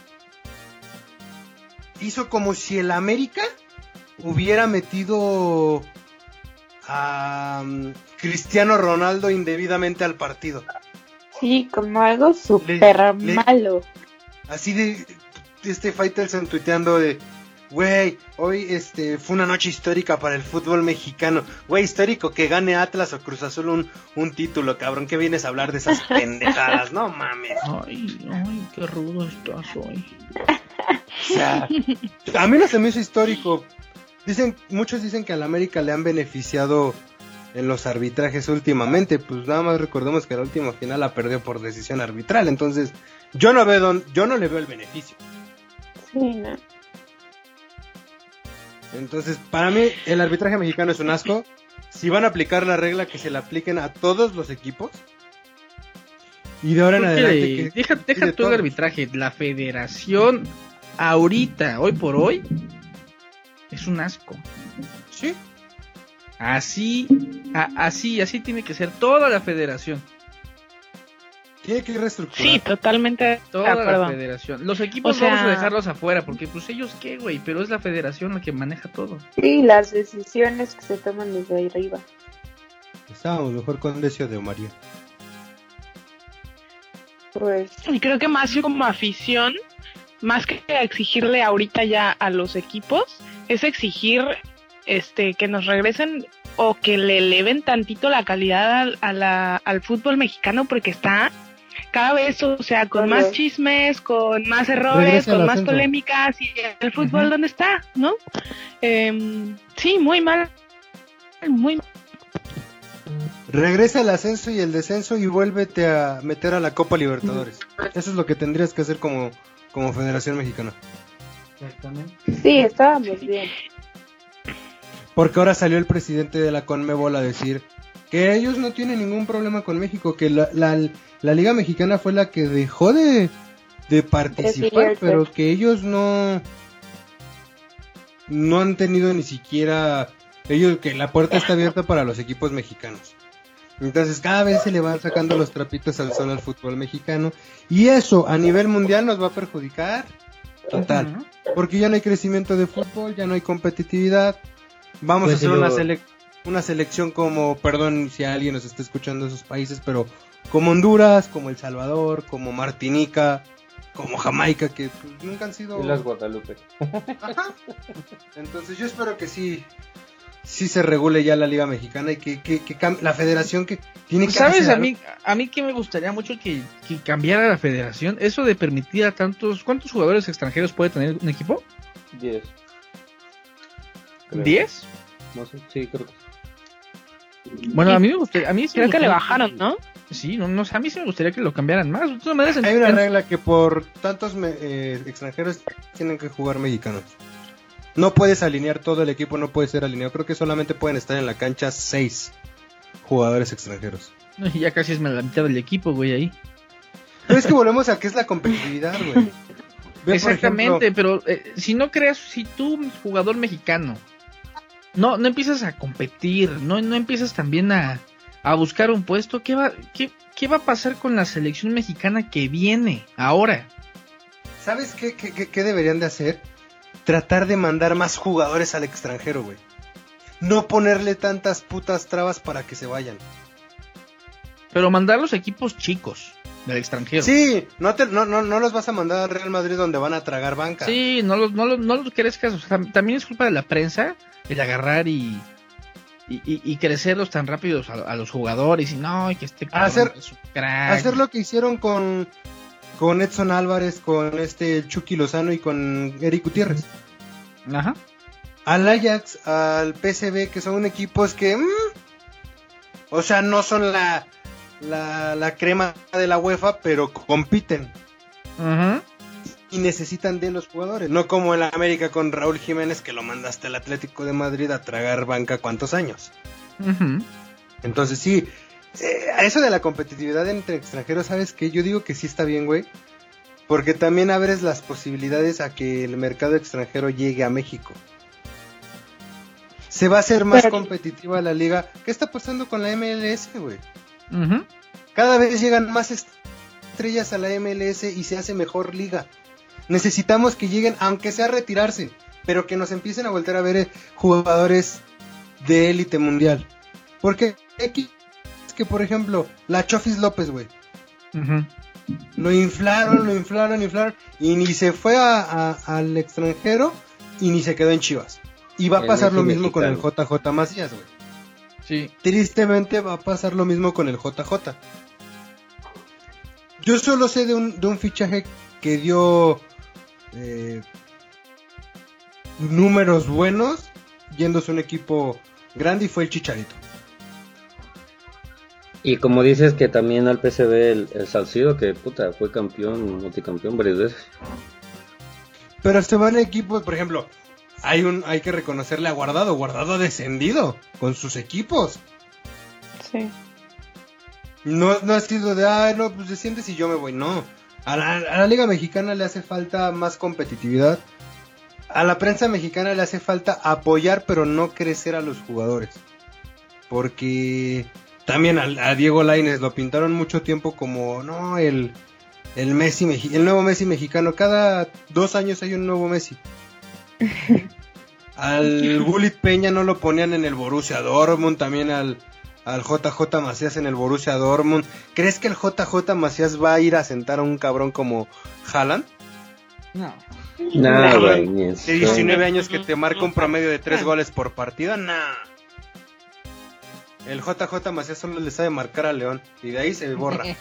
Speaker 2: hizo como si el América hubiera metido a um, Cristiano Ronaldo indebidamente al partido.
Speaker 3: Sí, como algo súper malo.
Speaker 2: Así de este Faitelson tuiteando de Güey, hoy este fue una noche histórica para el fútbol mexicano. Güey, histórico que gane Atlas o Cruz Azul un, un título, cabrón. ¿Qué vienes a hablar de esas pendejadas? No mames.
Speaker 4: Ay, ay, qué rudo estás hoy.
Speaker 2: O sea, a mí no se me hizo histórico. Dicen, muchos dicen que al América le han beneficiado en los arbitrajes últimamente. Pues nada más recordemos que la última final la perdió por decisión arbitral. Entonces, yo no veo yo no le veo el beneficio.
Speaker 3: Sí, no.
Speaker 2: Entonces, para mí, el arbitraje mexicano es un asco. Si van a aplicar la regla, que se la apliquen a todos los equipos. Y de ahora en adelante.
Speaker 4: deja, deja todo el arbitraje. La federación, ahorita, hoy por hoy, es un asco.
Speaker 2: Sí.
Speaker 4: Así, así, así tiene que ser toda la federación.
Speaker 2: Tiene que reestructurar.
Speaker 1: Sí, totalmente.
Speaker 4: Toda la federación. Los equipos vamos a dejarlos afuera, porque pues ellos qué, güey, pero es la federación la que maneja todo.
Speaker 3: Sí, las decisiones que se toman desde ahí arriba.
Speaker 2: Estábamos mejor con Decio de María.
Speaker 3: Pues.
Speaker 1: Y creo que más como afición, más que exigirle ahorita ya a los equipos, es exigir este que nos regresen o que le eleven tantito la calidad al, fútbol mexicano porque está cada vez, o sea, con más chismes, con más errores, con más polémicas y el fútbol dónde está, ¿no? Em, sí, muy mal, muy mal.
Speaker 2: Regresa el ascenso y el descenso y vuélvete a meter a la Copa Libertadores. Eso es lo que tendrías que hacer como, como Federación Mexicana.
Speaker 3: Sí, estábamos bien.
Speaker 2: Porque ahora salió el presidente de la Conmebol a decir que ellos no tienen ningún problema con México, que la, la, Liga Mexicana fue la que dejó de, de participar, pero que ellos no no han tenido ni siquiera ellos que la puerta está abierta para los equipos mexicanos. Entonces cada vez se le van sacando los trapitos al sol al fútbol mexicano y eso a nivel mundial nos va a perjudicar total, porque ya no hay crecimiento de fútbol, ya no hay competitividad. Vamos a pues hacer una, una selección como, perdón si alguien nos está escuchando de esos países, pero como Honduras, como El Salvador, como Martinica, como Jamaica, que nunca han sido...
Speaker 5: Y las Guadalupe.
Speaker 2: Entonces yo espero que sí, sí se regule ya la Liga Mexicana y que, que, la federación que tiene que...
Speaker 4: ¿Sabes? A mí, a mí que me gustaría mucho que, que, cambiara la federación, eso de permitir a tantos... ¿Cuántos jugadores extranjeros puede tener un equipo?
Speaker 5: Diez.
Speaker 4: ¿Diez?
Speaker 5: No sé, sí, creo que
Speaker 4: Bueno, a mí me gustaría... A mí
Speaker 1: creo que le bajaron, ¿no?
Speaker 4: Sí, no, no, a mí sí me gustaría que lo cambiaran más.
Speaker 2: Hay una regla que por tantos eh, extranjeros tienen que jugar mexicanos. No puedes alinear todo el equipo, no puede ser alineado. Creo que solamente pueden estar en la cancha seis jugadores extranjeros.
Speaker 4: Ya casi es la mitad del equipo, güey, ahí.
Speaker 2: Pero es que volvemos a que es la competitividad, güey.
Speaker 4: Exactamente, pero eh, si no creas, si tú, jugador mexicano, no, no empiezas a competir, no, no empiezas también a, a buscar un puesto, ¿qué va, qué, qué va a pasar con la selección mexicana que viene ahora?
Speaker 2: ¿Sabes qué, qué, qué, deberían de hacer? Tratar de mandar más jugadores al extranjero, güey. No ponerle tantas putas trabas para que se vayan.
Speaker 4: Pero mandar los equipos chicos del extranjero.
Speaker 2: Sí, no, te, no, no, no los vas a mandar al Real Madrid donde van a tragar banca.
Speaker 4: Sí, no los, no, no los quieres caso. también es culpa de la prensa el agarrar y y, crecerlos tan rápidos a, los jugadores y no, y que este
Speaker 2: hacer, hacer lo que hicieron con con Edson Álvarez, con este Chucky Lozano y con Eric Gutiérrez.
Speaker 4: Ajá.
Speaker 2: Al Ajax, al PSV, que son equipos que, mm, o sea, no son la, la, la crema de la UEFA, pero compiten.
Speaker 4: Ajá
Speaker 2: y necesitan de los jugadores. No como el América con Raúl Jiménez que lo mandaste al Atlético de Madrid a tragar banca cuántos años. Entonces sí, eh, a eso de la competitividad entre extranjeros, ¿sabes qué? Yo digo que sí está bien, güey. Porque también abres las posibilidades a que el mercado extranjero llegue a México. Se va a hacer más competitiva la liga. ¿Qué está pasando con la MLS, güey? Cada vez llegan más estrellas a la MLS y se hace mejor liga. Necesitamos que lleguen, aunque sea a retirarse, pero que nos empiecen a volver a ver eh, jugadores de élite mundial. Porque que, por ejemplo, la Chofis López, güey. Lo inflaron, lo inflaron, lo inflaron. Y ni se fue al extranjero y ni se quedó en Chivas. Y va a pasar lo mismo con el JJ Macías, güey.
Speaker 4: Sí.
Speaker 2: Tristemente va a pasar lo mismo con el JJ. Yo solo sé de un, de un fichaje que dio eh, números buenos, yéndose un equipo grande y fue el Chicharito.
Speaker 5: Y como dices que también al PCB el, el Salcido, que puta, fue campeón, multicampeón varias veces.
Speaker 2: Pero se van equipos, por ejemplo, hay un hay que reconocerle a Guardado, Guardado descendido con sus equipos.
Speaker 1: Sí.
Speaker 2: No, no ha sido de, ah, no, pues desciendes y yo me voy, no. A la, Liga Mexicana le hace falta más competitividad. A la prensa mexicana le hace falta apoyar, pero no crecer a los jugadores. Porque también a, Diego Laines lo pintaron mucho tiempo como, no, el, el Messi, el nuevo Messi mexicano. Cada dos años hay un nuevo Messi. al Bullet Peña no lo ponían en el Borussia Dortmund, también al, al JJ Macías en el Borussia Dortmund. ¿Crees que el JJ Macías va a ir a sentar a un cabrón como Haaland?
Speaker 4: No.
Speaker 5: No.
Speaker 2: De 19 años que te marca un promedio de 3 goles por partido, no. El JJ Macías solo le sabe marcar a León y de ahí se borra.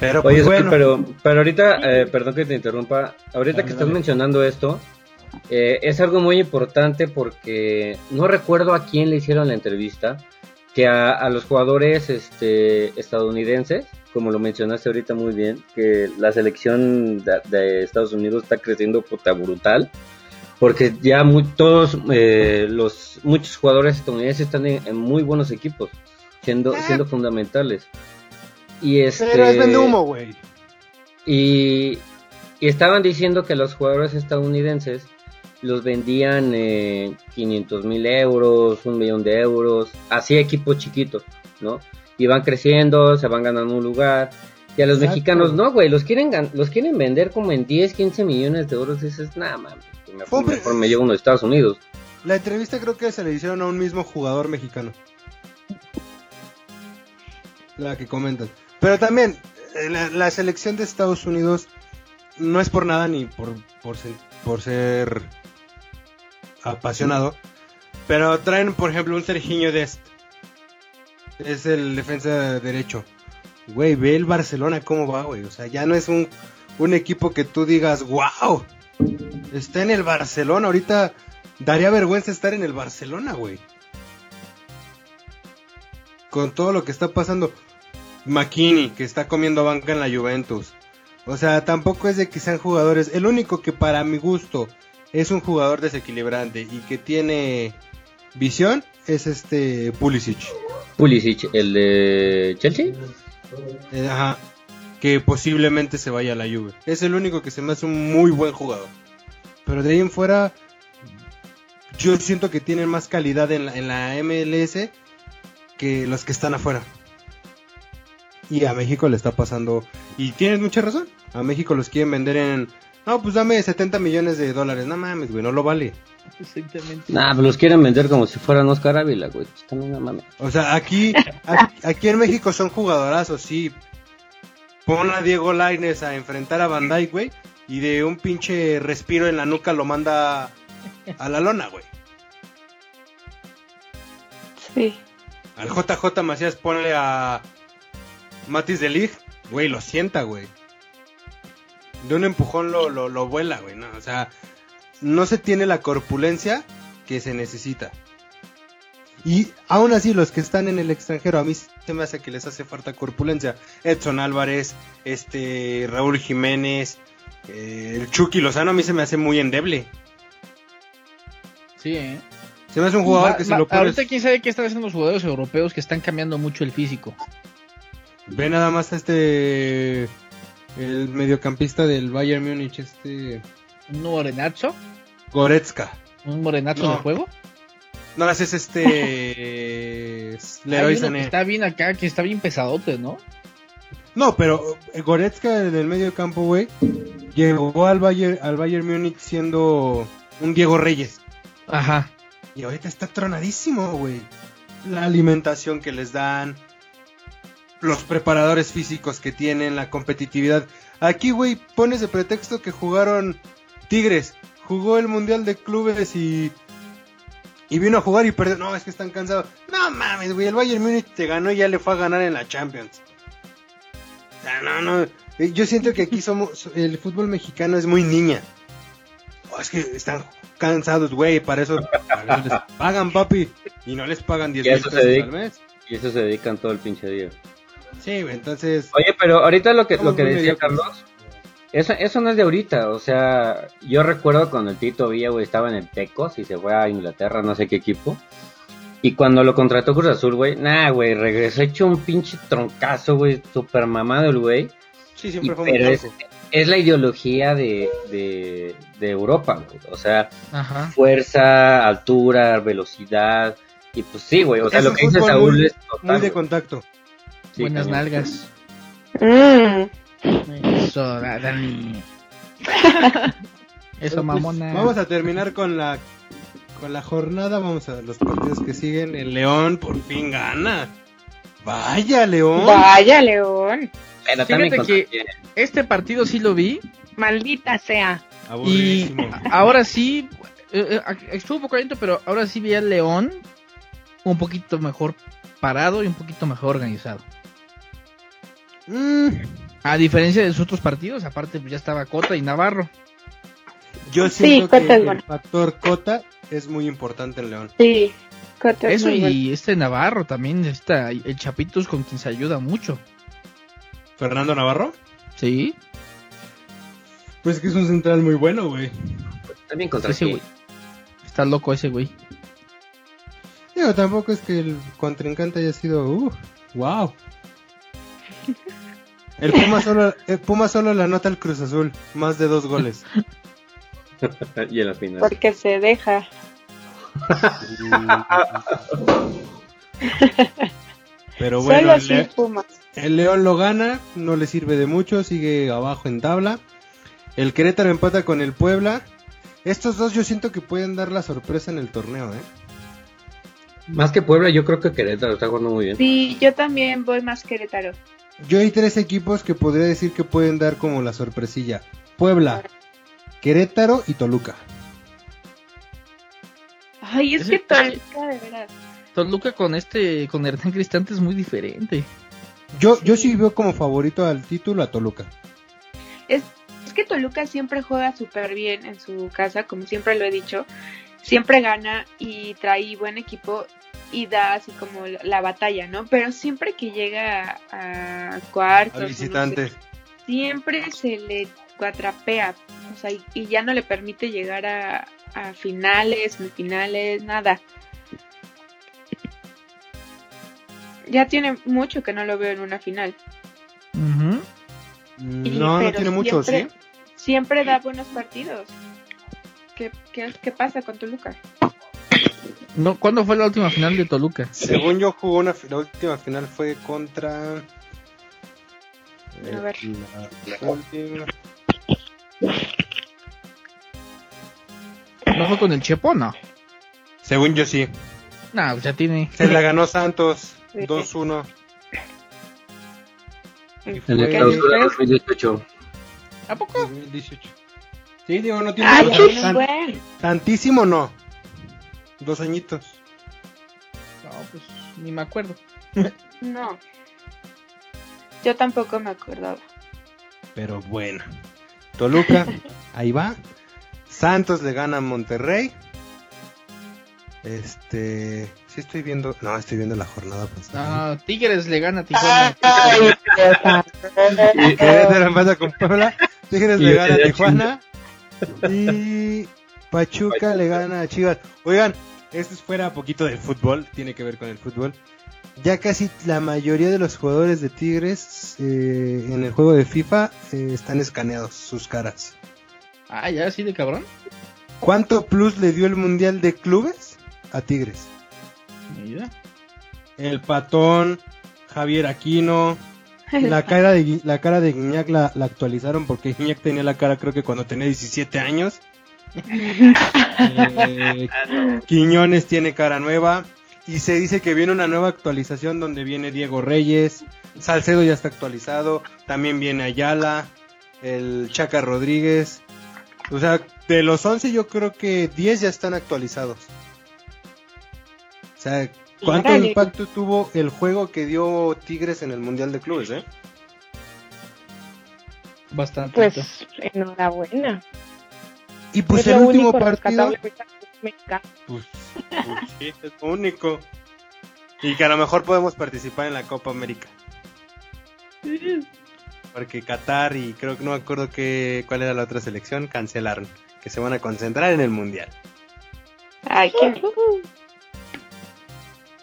Speaker 5: pero, pues, bueno. pero, pero ahorita, eh, perdón que te interrumpa, ahorita que estás mencionando esto, eh, es algo muy importante porque no recuerdo a quién le hicieron la entrevista, que a, los jugadores este, estadounidenses, como lo mencionaste ahorita muy bien, que la selección de, Estados Unidos está creciendo puta brutal, porque ya todos eh, los muchos jugadores estadounidenses están en, muy buenos equipos, siendo, ah. siendo fundamentales. Y este,
Speaker 2: Pero es de humo, güey.
Speaker 5: Y, y estaban diciendo que los jugadores estadounidenses los vendían eh, 500 mil euros, un millón de euros, así equipos chiquitos, ¿no? Y van creciendo, se van ganando un lugar. Y a los mexicanos no, güey, los quieren los quieren vender como en 10, 15 millones de euros. Y dices, nada, mames, mejor, mejor me llevo uno de Estados Unidos.
Speaker 2: La entrevista creo que se le hicieron a un mismo jugador mexicano. La que comentan. Pero también, eh, la, selección de Estados Unidos no es por nada ni por, por, ser, por ser apasionado. Pero traen, por ejemplo, un Serginho Dest. Es el defensa de derecho. Güey, ve el Barcelona cómo va, güey. O sea, ya no es un, un equipo que tú digas, wow. Está en el Barcelona. Ahorita daría vergüenza estar en el Barcelona, güey. Con todo lo que está pasando. Makini, que está comiendo banca en la Juventus. O sea, tampoco es de que sean jugadores. El único que para mi gusto es un jugador desequilibrante y que tiene visión es este Pulisic.
Speaker 5: Pulisic, el de Chelsea.
Speaker 2: Eh, ajá. Que posiblemente se vaya a la Juve. Es el único que se me hace un muy buen jugador. Pero de ahí en fuera, yo siento que tienen más calidad en la, en la MLS que los que están afuera. Y a México le está pasando. Y tienes mucha razón. A México los quieren vender en. No, pues dame 70 millones de dólares. No mames, güey, no lo vale.
Speaker 5: Exactamente. Nah, pero los quieren vender como si fueran Oscar Ávila, güey.
Speaker 2: O sea, aquí, aquí, en México son jugadorazos, sí. Pon a Diego Laines a enfrentar a Dyke, güey. Y de un pinche respiro en la nuca lo manda a la lona, güey.
Speaker 3: Sí.
Speaker 2: Al JJ Macías ponle a Matis de Lig, güey, lo sienta, güey. De un empujón lo, lo, vuela, güey, ¿no? O sea, no se tiene la corpulencia que se necesita. Y aún así, los que están en el extranjero, a mí se me hace que les hace falta corpulencia. Edson Álvarez, este, Raúl Jiménez, eh, el Chucky Lozano, a mí se me hace muy endeble.
Speaker 4: Sí, ¿eh?
Speaker 2: Se me hace un jugador que se lo
Speaker 4: pones... Ahorita quién sabe qué están haciendo los jugadores europeos que están cambiando mucho el físico.
Speaker 2: Ve nada más a este. El mediocampista del Bayern Múnich, este.
Speaker 4: ¿Un morenazo?
Speaker 2: Goretzka.
Speaker 4: ¿Un morenazo de juego?
Speaker 2: No, ese es este. Leroy
Speaker 4: Sané. está bien acá, que está bien pesadote, ¿no?
Speaker 2: No, pero eh, Goretzka del medio campo, güey, llegó al Bayern, al Bayern Múnich siendo un Diego Reyes.
Speaker 4: Ajá.
Speaker 2: Y ahorita está tronadísimo, güey. La alimentación que les dan, los preparadores físicos que tienen, la competitividad. Aquí, güey, pones de pretexto que jugaron Tigres, jugó el Mundial de Clubes y y vino a jugar y perdió. No, es que están cansados. No mames, güey, el Bayern Múnich te ganó y ya le fue a ganar en la Champions. O sea, no, no. Eh, yo siento que aquí somos el fútbol mexicano es muy niña. Oh, es que están cansados, güey, para eso les pagan, papi, y no les pagan 10 mil pesos al mes.
Speaker 5: Y eso se dedican todo el pinche día.
Speaker 2: Sí, entonces.
Speaker 5: Oye, pero ahorita lo que, lo que decía Carlos, eso, eso no es de ahorita. O sea, yo recuerdo cuando el Tito Villa, güey, estaba en el Tecos y se fue a Inglaterra, no sé qué equipo. Y cuando lo contrató Cruz Azul, güey, nah, güey, regresó hecho un pinche troncazo, güey, super mamado el güey.
Speaker 2: Sí, siempre fue
Speaker 5: pero es, es, la ideología de, de, de Europa, güey. O sea, fuerza, altura, velocidad. Y pues sí, güey, o sea, lo que dice Saúl es
Speaker 2: total, Muy de contacto.
Speaker 4: Buenas nalgas. Mm. Eso, Dani. Eso, mamona.
Speaker 2: vamos a terminar con la con la jornada. Vamos a los partidos que siguen. El León por fin gana. Vaya, León.
Speaker 3: Vaya, León.
Speaker 4: Fíjate que este partido sí lo vi.
Speaker 3: Maldita sea.
Speaker 4: Y ahora sí, eh, eh, estuvo un poco lento, pero ahora sí vi al León un poquito mejor parado y un poquito mejor organizado. Mm. A diferencia de los otros partidos, aparte pues, ya estaba Cota y Navarro.
Speaker 2: Yo siento que el factor Cota es muy importante en León.
Speaker 3: Sí,
Speaker 4: Cota Eso y este Navarro también, está, el Chapitos con quien se ayuda mucho.
Speaker 2: ¿Fernando Navarro?
Speaker 4: Sí.
Speaker 2: Pues que es un central muy bueno, güey.
Speaker 5: También contra ese güey.
Speaker 4: Está loco ese güey.
Speaker 2: Digo, tampoco es que el contrincante haya sido, uh, wow. El Puma solo, el Puma solo le anota al Cruz Azul, más de dos goles.
Speaker 5: y en la final.
Speaker 3: Porque se deja.
Speaker 2: Pero bueno,
Speaker 3: Solo
Speaker 2: el,
Speaker 3: Pumas.
Speaker 2: el León lo gana, no le sirve de mucho, sigue abajo en tabla. El Querétaro empata con el Puebla. Estos dos yo siento que pueden dar la sorpresa en el torneo, ¿eh?
Speaker 5: Más que Puebla, yo creo que Querétaro está jugando muy bien.
Speaker 3: Sí, yo también voy más Querétaro.
Speaker 2: Yo hay tres equipos que podría decir que pueden dar como la sorpresilla. Puebla, Querétaro y Toluca.
Speaker 3: Ay, es que Toluca, de veras.
Speaker 4: Toluca con este, con Hernán Cristante es muy diferente.
Speaker 2: Yo, yo sí veo como favorito al título a Toluca.
Speaker 3: Es, es que Toluca siempre juega súper bien en su casa, como siempre lo he dicho. Siempre gana y trae buen equipo y da así como la, la batalla, ¿no? Pero siempre que llega a, a cuartos, no sé, siempre se le cuatrapea, o sea, y, y ya no le permite llegar a, a finales, semifinales, nada. Ya tiene mucho que no lo veo en una final.
Speaker 2: Mm,
Speaker 3: Y-
Speaker 2: No, no tiene mucho,
Speaker 3: siempre-
Speaker 2: ¿sí?
Speaker 3: Siempre da buenos partidos. ¿Qué, qué, qué pasa con Toluca?
Speaker 4: No, ¿Cuándo fue la última final de Toluca?
Speaker 2: Según yo jugó una, la última final fue contra...
Speaker 3: A ver.
Speaker 2: La- la última-
Speaker 4: ¿No fue con el Chepo? No.
Speaker 2: Según yo sí.
Speaker 4: No, pues ya tiene.
Speaker 2: Se la ganó Santos
Speaker 3: Sí.
Speaker 2: 2-1. Y
Speaker 5: En el
Speaker 3: ¿Qué
Speaker 5: clausura
Speaker 3: dices?
Speaker 5: 2018.
Speaker 4: ¿A poco?
Speaker 2: 2018. Sí, digo, no tiene
Speaker 3: ¡Ay, buen!
Speaker 2: tantísimo, no. Dos añitos.
Speaker 4: No, pues ni me acuerdo.
Speaker 3: No. Yo tampoco me acordaba.
Speaker 2: Pero bueno. Toluca, ahí va. Santos le gana a Monterrey. Este. Sí estoy viendo. No, estoy viendo la jornada pasada.
Speaker 4: Ah, Tigres le gana a Tijuana.
Speaker 2: Querétaro empata con Puebla. Tigres le
Speaker 5: le
Speaker 2: gana a Tijuana. Y Pachuca le gana a Chivas. Oigan, esto es fuera poquito del fútbol. Tiene que ver con el fútbol. Ya casi la mayoría de los jugadores de Tigres eh, en el juego de FIFA eh, están escaneados sus caras.
Speaker 4: Ah, ya, así de cabrón.
Speaker 2: ¿Cuánto plus le dio el Mundial de Clubes a Tigres?
Speaker 4: Mira.
Speaker 2: El patón, Javier Aquino, la cara de, la cara de Guiñac la, la actualizaron porque Guiñac tenía la cara creo que cuando tenía 17 años. Eh, Quiñones tiene cara nueva y se dice que viene una nueva actualización donde viene Diego Reyes, Salcedo ya está actualizado, también viene Ayala, el Chaca Rodríguez. O sea, de los 11 yo creo que 10 ya están actualizados. O sea, ¿cuánto impacto tuvo el juego que dio Tigres en el Mundial de Clubes, eh?
Speaker 4: Bastante.
Speaker 1: Pues enhorabuena.
Speaker 2: Y pues
Speaker 1: Es
Speaker 2: el último partido,
Speaker 1: mexicano.
Speaker 2: pues, pues sí, es lo único. Y que a lo mejor podemos participar en la Copa América. Porque Qatar y creo que no me acuerdo que, cuál era la otra selección, cancelaron. Que se van a concentrar en el Mundial.
Speaker 3: Ay, qué...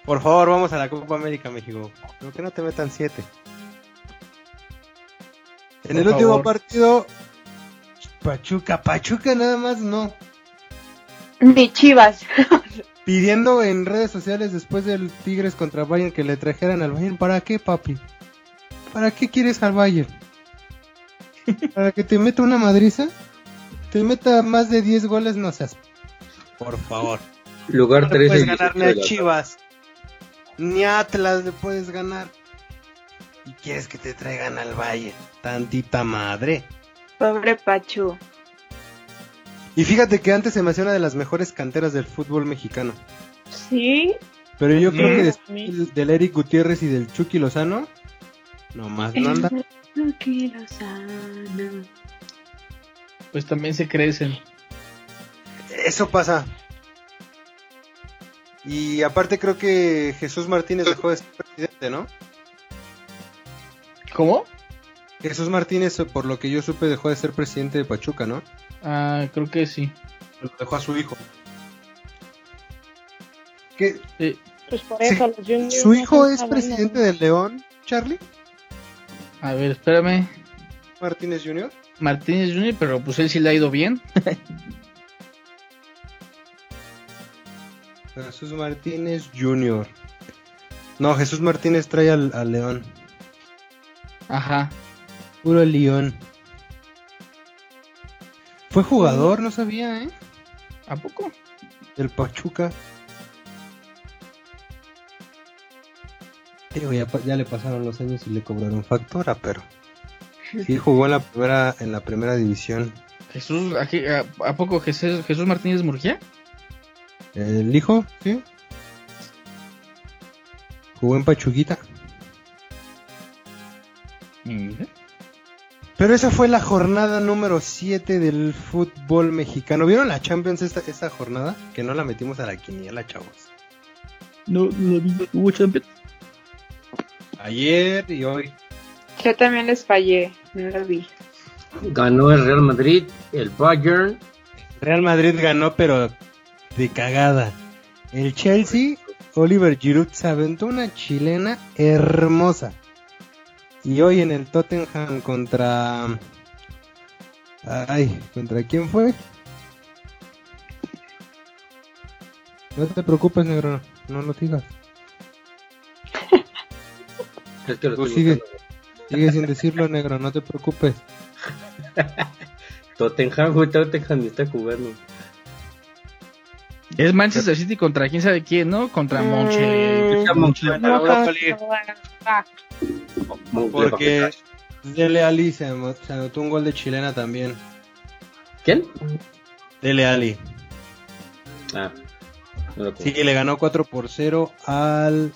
Speaker 2: Por favor, vamos a la Copa América, México. Pero que no te metan siete. En
Speaker 4: Por
Speaker 2: el último partido, Pachuca, Pachuca nada más no.
Speaker 3: Ni Chivas.
Speaker 2: Pidiendo en redes sociales después del Tigres contra Bayern que le trajeran al Bayern. ¿Para qué, papi? ¿Para qué quieres al Bayern? ¿Para que te meta una madriza? ¿Te meta más de 10 goles? No seas... Por favor.
Speaker 5: Lugar
Speaker 2: No le
Speaker 5: 13.
Speaker 2: puedes
Speaker 5: y
Speaker 2: ganar
Speaker 5: 18
Speaker 2: ni
Speaker 5: de
Speaker 2: a
Speaker 5: la
Speaker 2: Chivas. Ni a Atlas le puedes ganar. Y quieres que te traigan al Valle. Tantita madre.
Speaker 3: Pobre Pachu.
Speaker 2: Y fíjate que antes se me hacía una de las mejores canteras del fútbol mexicano.
Speaker 1: Sí,
Speaker 2: Pero yo creo que
Speaker 1: Mm.
Speaker 2: después del- del Eric Gutiérrez y del Chucky Lozano, nomás no anda.
Speaker 3: Chucky Lozano.
Speaker 4: Pues también se crecen.
Speaker 2: Eso pasa. Y aparte creo que Jesús Martínez dejó de ser presidente, ¿no?
Speaker 4: ¿Cómo?
Speaker 2: Jesús Martínez, eh, por lo que yo supe, dejó de ser presidente de Pachuca, ¿no?
Speaker 4: Ah, creo que sí.
Speaker 2: Lo dejó a su hijo. ¿Qué?
Speaker 4: Sí.
Speaker 2: ¿Su hijo es presidente del León, Charlie?
Speaker 4: A ver, espérame.
Speaker 2: ¿Martínez Jr.?
Speaker 4: Martínez Jr., pero pues él sí le ha ido bien.
Speaker 2: Jesús Martínez Jr. No, Jesús Martínez trae al, al León.
Speaker 4: Ajá.
Speaker 2: Puro León. Fue jugador, no sabía, ¿eh?
Speaker 4: ¿A poco?
Speaker 2: Del Pachuca. Digo, ya, ya le pasaron los años y le cobraron factura, pero sí jugó en la primera, en la primera división.
Speaker 4: Jesús, ¿a, qué- a- a poco Jesús, Jesús Martínez Murguía?
Speaker 2: El hijo, sí. Jugó en Pachuquita. Pero esa fue la jornada número 7 del fútbol mexicano. ¿Vieron la Champions esta, esta jornada? Que no la metimos a la quiniela, chavos.
Speaker 4: No, no vi. ¿Hubo Champions?
Speaker 2: Ayer y hoy.
Speaker 3: Yo también les fallé, no lo vi.
Speaker 5: Ganó el Real Madrid, el Bayern.
Speaker 2: Real Madrid ganó, pero de cagada. El Chelsea, Oliver Giroud se aventó una chilena hermosa. Y hoy en el Tottenham contra... Ay, ¿contra quién fue? No te preocupes, negro, no lo digas.
Speaker 5: Es que lo
Speaker 2: Tú
Speaker 5: estoy
Speaker 2: sigue, sigue sin decirlo, negro, no te preocupes.
Speaker 5: Tottenham, güey, Tottenham está jugando.
Speaker 4: Es Manchester City contra quién sabe quién, ¿no? Contra Monche.
Speaker 3: Mm,
Speaker 4: Monche-
Speaker 2: Porque Dele Ali se, anotó un gol de chilena también.
Speaker 5: ¿Quién?
Speaker 2: Dele Ali.
Speaker 5: Ah, no
Speaker 2: Sí, le ganó 4 por 0 al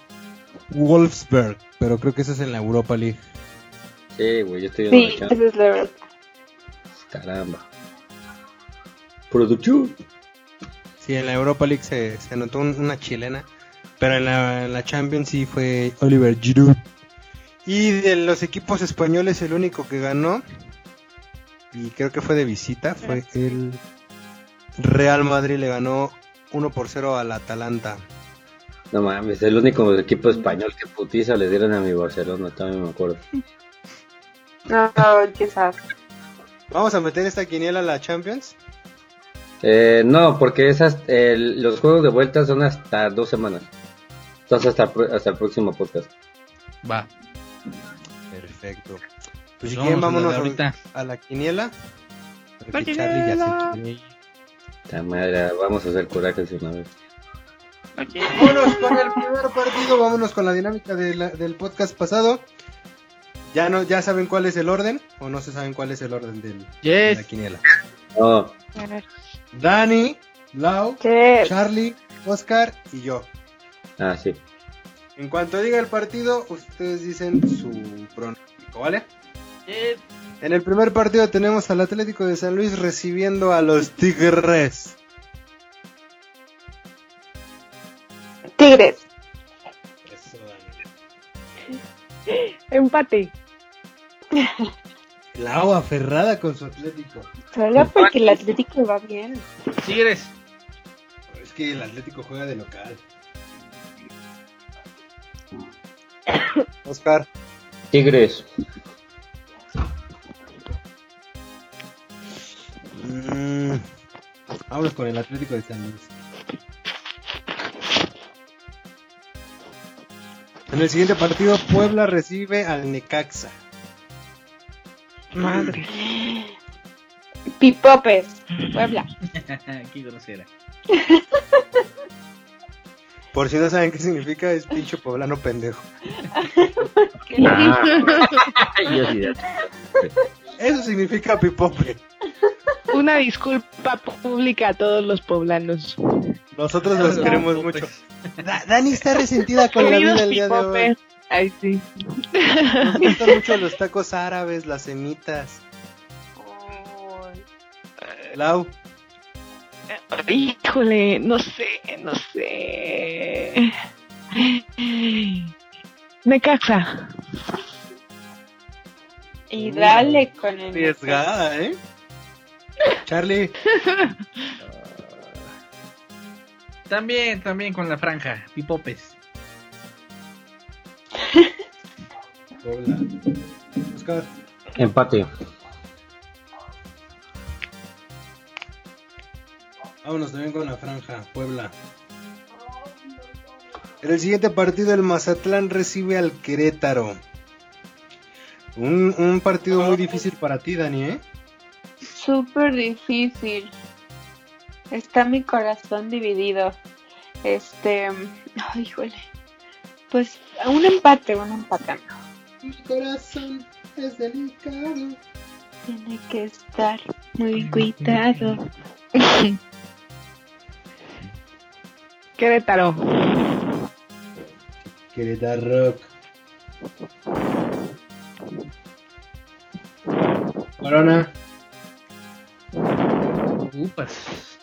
Speaker 2: Wolfsburg. Pero creo que eso es en la Europa League.
Speaker 5: Sí, güey, yo estoy viendo
Speaker 3: Sí, esa es la verdad.
Speaker 5: Caramba. Producción.
Speaker 2: Sí, en la Europa League se, se anotó un- una chilena. Pero en la, en la Champions sí fue Oliver Giroud. Y de los equipos españoles, el único que ganó, y creo que fue de visita, fue el Real Madrid. Le ganó 1 por 0 al Atalanta.
Speaker 5: No mames, el único equipo español que putiza le dieron a mi Barcelona, también me acuerdo.
Speaker 3: No, sabe.
Speaker 2: Vamos a meter esta quiniela a la Champions.
Speaker 5: Eh, no, porque esas, el- los juegos de vuelta son hasta dos semanas. Entonces hasta, hasta el próximo podcast.
Speaker 4: Va.
Speaker 2: Perfecto. Pues si
Speaker 4: Vamos
Speaker 2: quieren,
Speaker 4: a la de
Speaker 2: vámonos
Speaker 4: ahorita.
Speaker 2: a, a la quiniela.
Speaker 4: La
Speaker 2: ya se
Speaker 5: madre, vamos a hacer coraje de una vez.
Speaker 2: Vámonos con el primer partido, vámonos con la dinámica de la- del podcast pasado. Ya no, ya saben cuál es el orden, o no se saben cuál es el orden del, de la quiniela.
Speaker 5: No,
Speaker 2: Dani, Lau,
Speaker 3: ¿Qué?
Speaker 2: Charlie, Oscar y yo.
Speaker 5: ah, sí.
Speaker 2: En cuanto diga el partido, ustedes dicen su pronóstico, ¿vale? En el primer partido tenemos al Atlético de San Luis recibiendo a los Tigres.
Speaker 3: Tigres.
Speaker 1: Empate.
Speaker 2: Lau aferrada con su Atlético.
Speaker 3: Solo porque el Atlético va bien.
Speaker 4: Tigres.
Speaker 2: Es que el Atlético juega de local. Oscar.
Speaker 5: Tigres.
Speaker 2: Mm, vámonos con el Atlético de San Luis. En el siguiente partido, Puebla recibe al Necaxa.
Speaker 1: Madre.
Speaker 3: Pipopes. Puebla.
Speaker 4: Qué grosera.
Speaker 2: Por si no saben qué significa, es pinche poblano pendejo.
Speaker 5: Ah. Ya.
Speaker 2: Eso significa pipope.
Speaker 1: Una disculpa pública a todos los poblanos.
Speaker 2: Nosotros los queremos mucho. Da- Dani está resentida con la vida el día de hoy.
Speaker 1: Ay, sí.
Speaker 2: Nos gustan mucho los tacos árabes, las semitas. Lau,
Speaker 1: Híjole, no sé, no sé. Necaxa.
Speaker 3: Y dale con el.
Speaker 2: arriesgada, ¿eh? Charlie,
Speaker 4: También, también con la franja. Pipopes.
Speaker 2: Puebla. Oscar,
Speaker 5: Empate.
Speaker 2: Vámonos también con la franja, Puebla. En el siguiente partido, el Mazatlán recibe al Querétaro. Un, un partido muy difícil para ti, Dani, ¿eh?
Speaker 3: Súper difícil. Está mi corazón dividido. Este. Ay, híjole. Pues un empate, un empate.
Speaker 2: Mi corazón es delicado.
Speaker 3: Tiene que estar muy cuidado.
Speaker 1: Querétaro.
Speaker 2: Querétaro. Corona.
Speaker 4: Upas.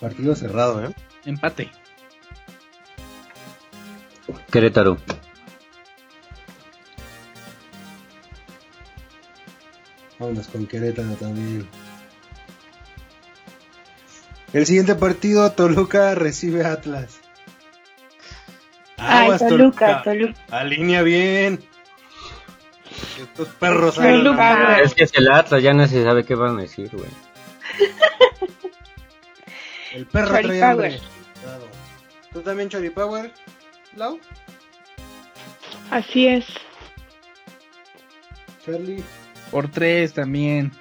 Speaker 2: Partido cerrado, ¿eh?
Speaker 4: Empate.
Speaker 5: Querétaro.
Speaker 2: Vámonos con Querétaro también. El siguiente partido, Toluca recibe a Atlas.
Speaker 3: Ay,
Speaker 2: Aguas,
Speaker 3: Toluca, Toluca.
Speaker 2: Alinea bien. Estos perros ahí
Speaker 1: Toluca.
Speaker 5: Es que es el Atlas, ya no se sabe qué van a decir, güey.
Speaker 2: El perro trae hambre. ¿Tú también Choripower, Lau?
Speaker 1: Así es.
Speaker 2: Charlie.
Speaker 4: Por tres también.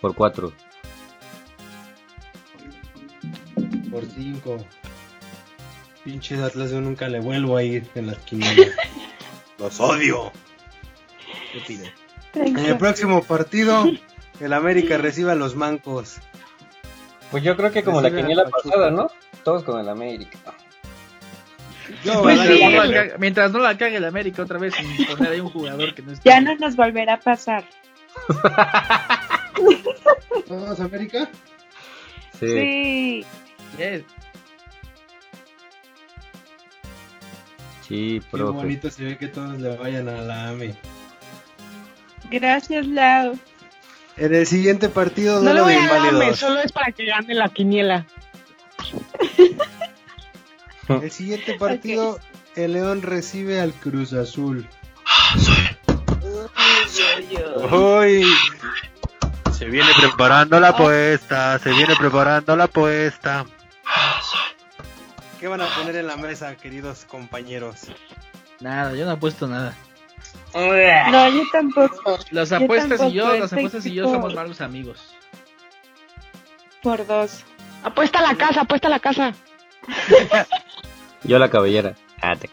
Speaker 5: Por cuatro.
Speaker 2: 5. Pinches Atlas, yo nunca le vuelvo a ir en las quinielas. Los odio. ¿Qué pide? En el próximo partido, el América recibe a los mancos.
Speaker 5: Pues yo creo que como la
Speaker 2: Recibe
Speaker 5: quiniela pasada, ¿no? Todos con el América.
Speaker 2: Yo,
Speaker 4: Pues sí, no la mientras no la cague el América otra vez sin poner ahí un jugador que no está.
Speaker 3: Ya no nos volverá a pasar.
Speaker 2: ¿Todos América?
Speaker 5: Sí.
Speaker 3: Sí.
Speaker 4: Yes.
Speaker 5: Sí,
Speaker 2: Qué
Speaker 5: profe.
Speaker 2: bonito se ve que todos le vayan a la AME.
Speaker 3: Gracias, Lau.
Speaker 2: En el siguiente partido,
Speaker 1: No
Speaker 2: duelo
Speaker 1: voy a solo es para que gane la quiniela.
Speaker 2: El siguiente partido, el León recibe al Cruz Azul. Uy,
Speaker 6: Se viene preparando la apuesta, se viene preparando la apuesta.
Speaker 2: ¿Qué van a poner en la mesa, queridos compañeros?
Speaker 4: Nada, yo no apuesto nada.
Speaker 3: No, yo tampoco.
Speaker 4: Las
Speaker 3: Yo
Speaker 4: apuestas y yo, las apuestas y yo somos malos amigos.
Speaker 3: Por dos.
Speaker 1: Apuesta a la casa, apuesta a la casa.
Speaker 5: Yo la cabellera. Ah, te-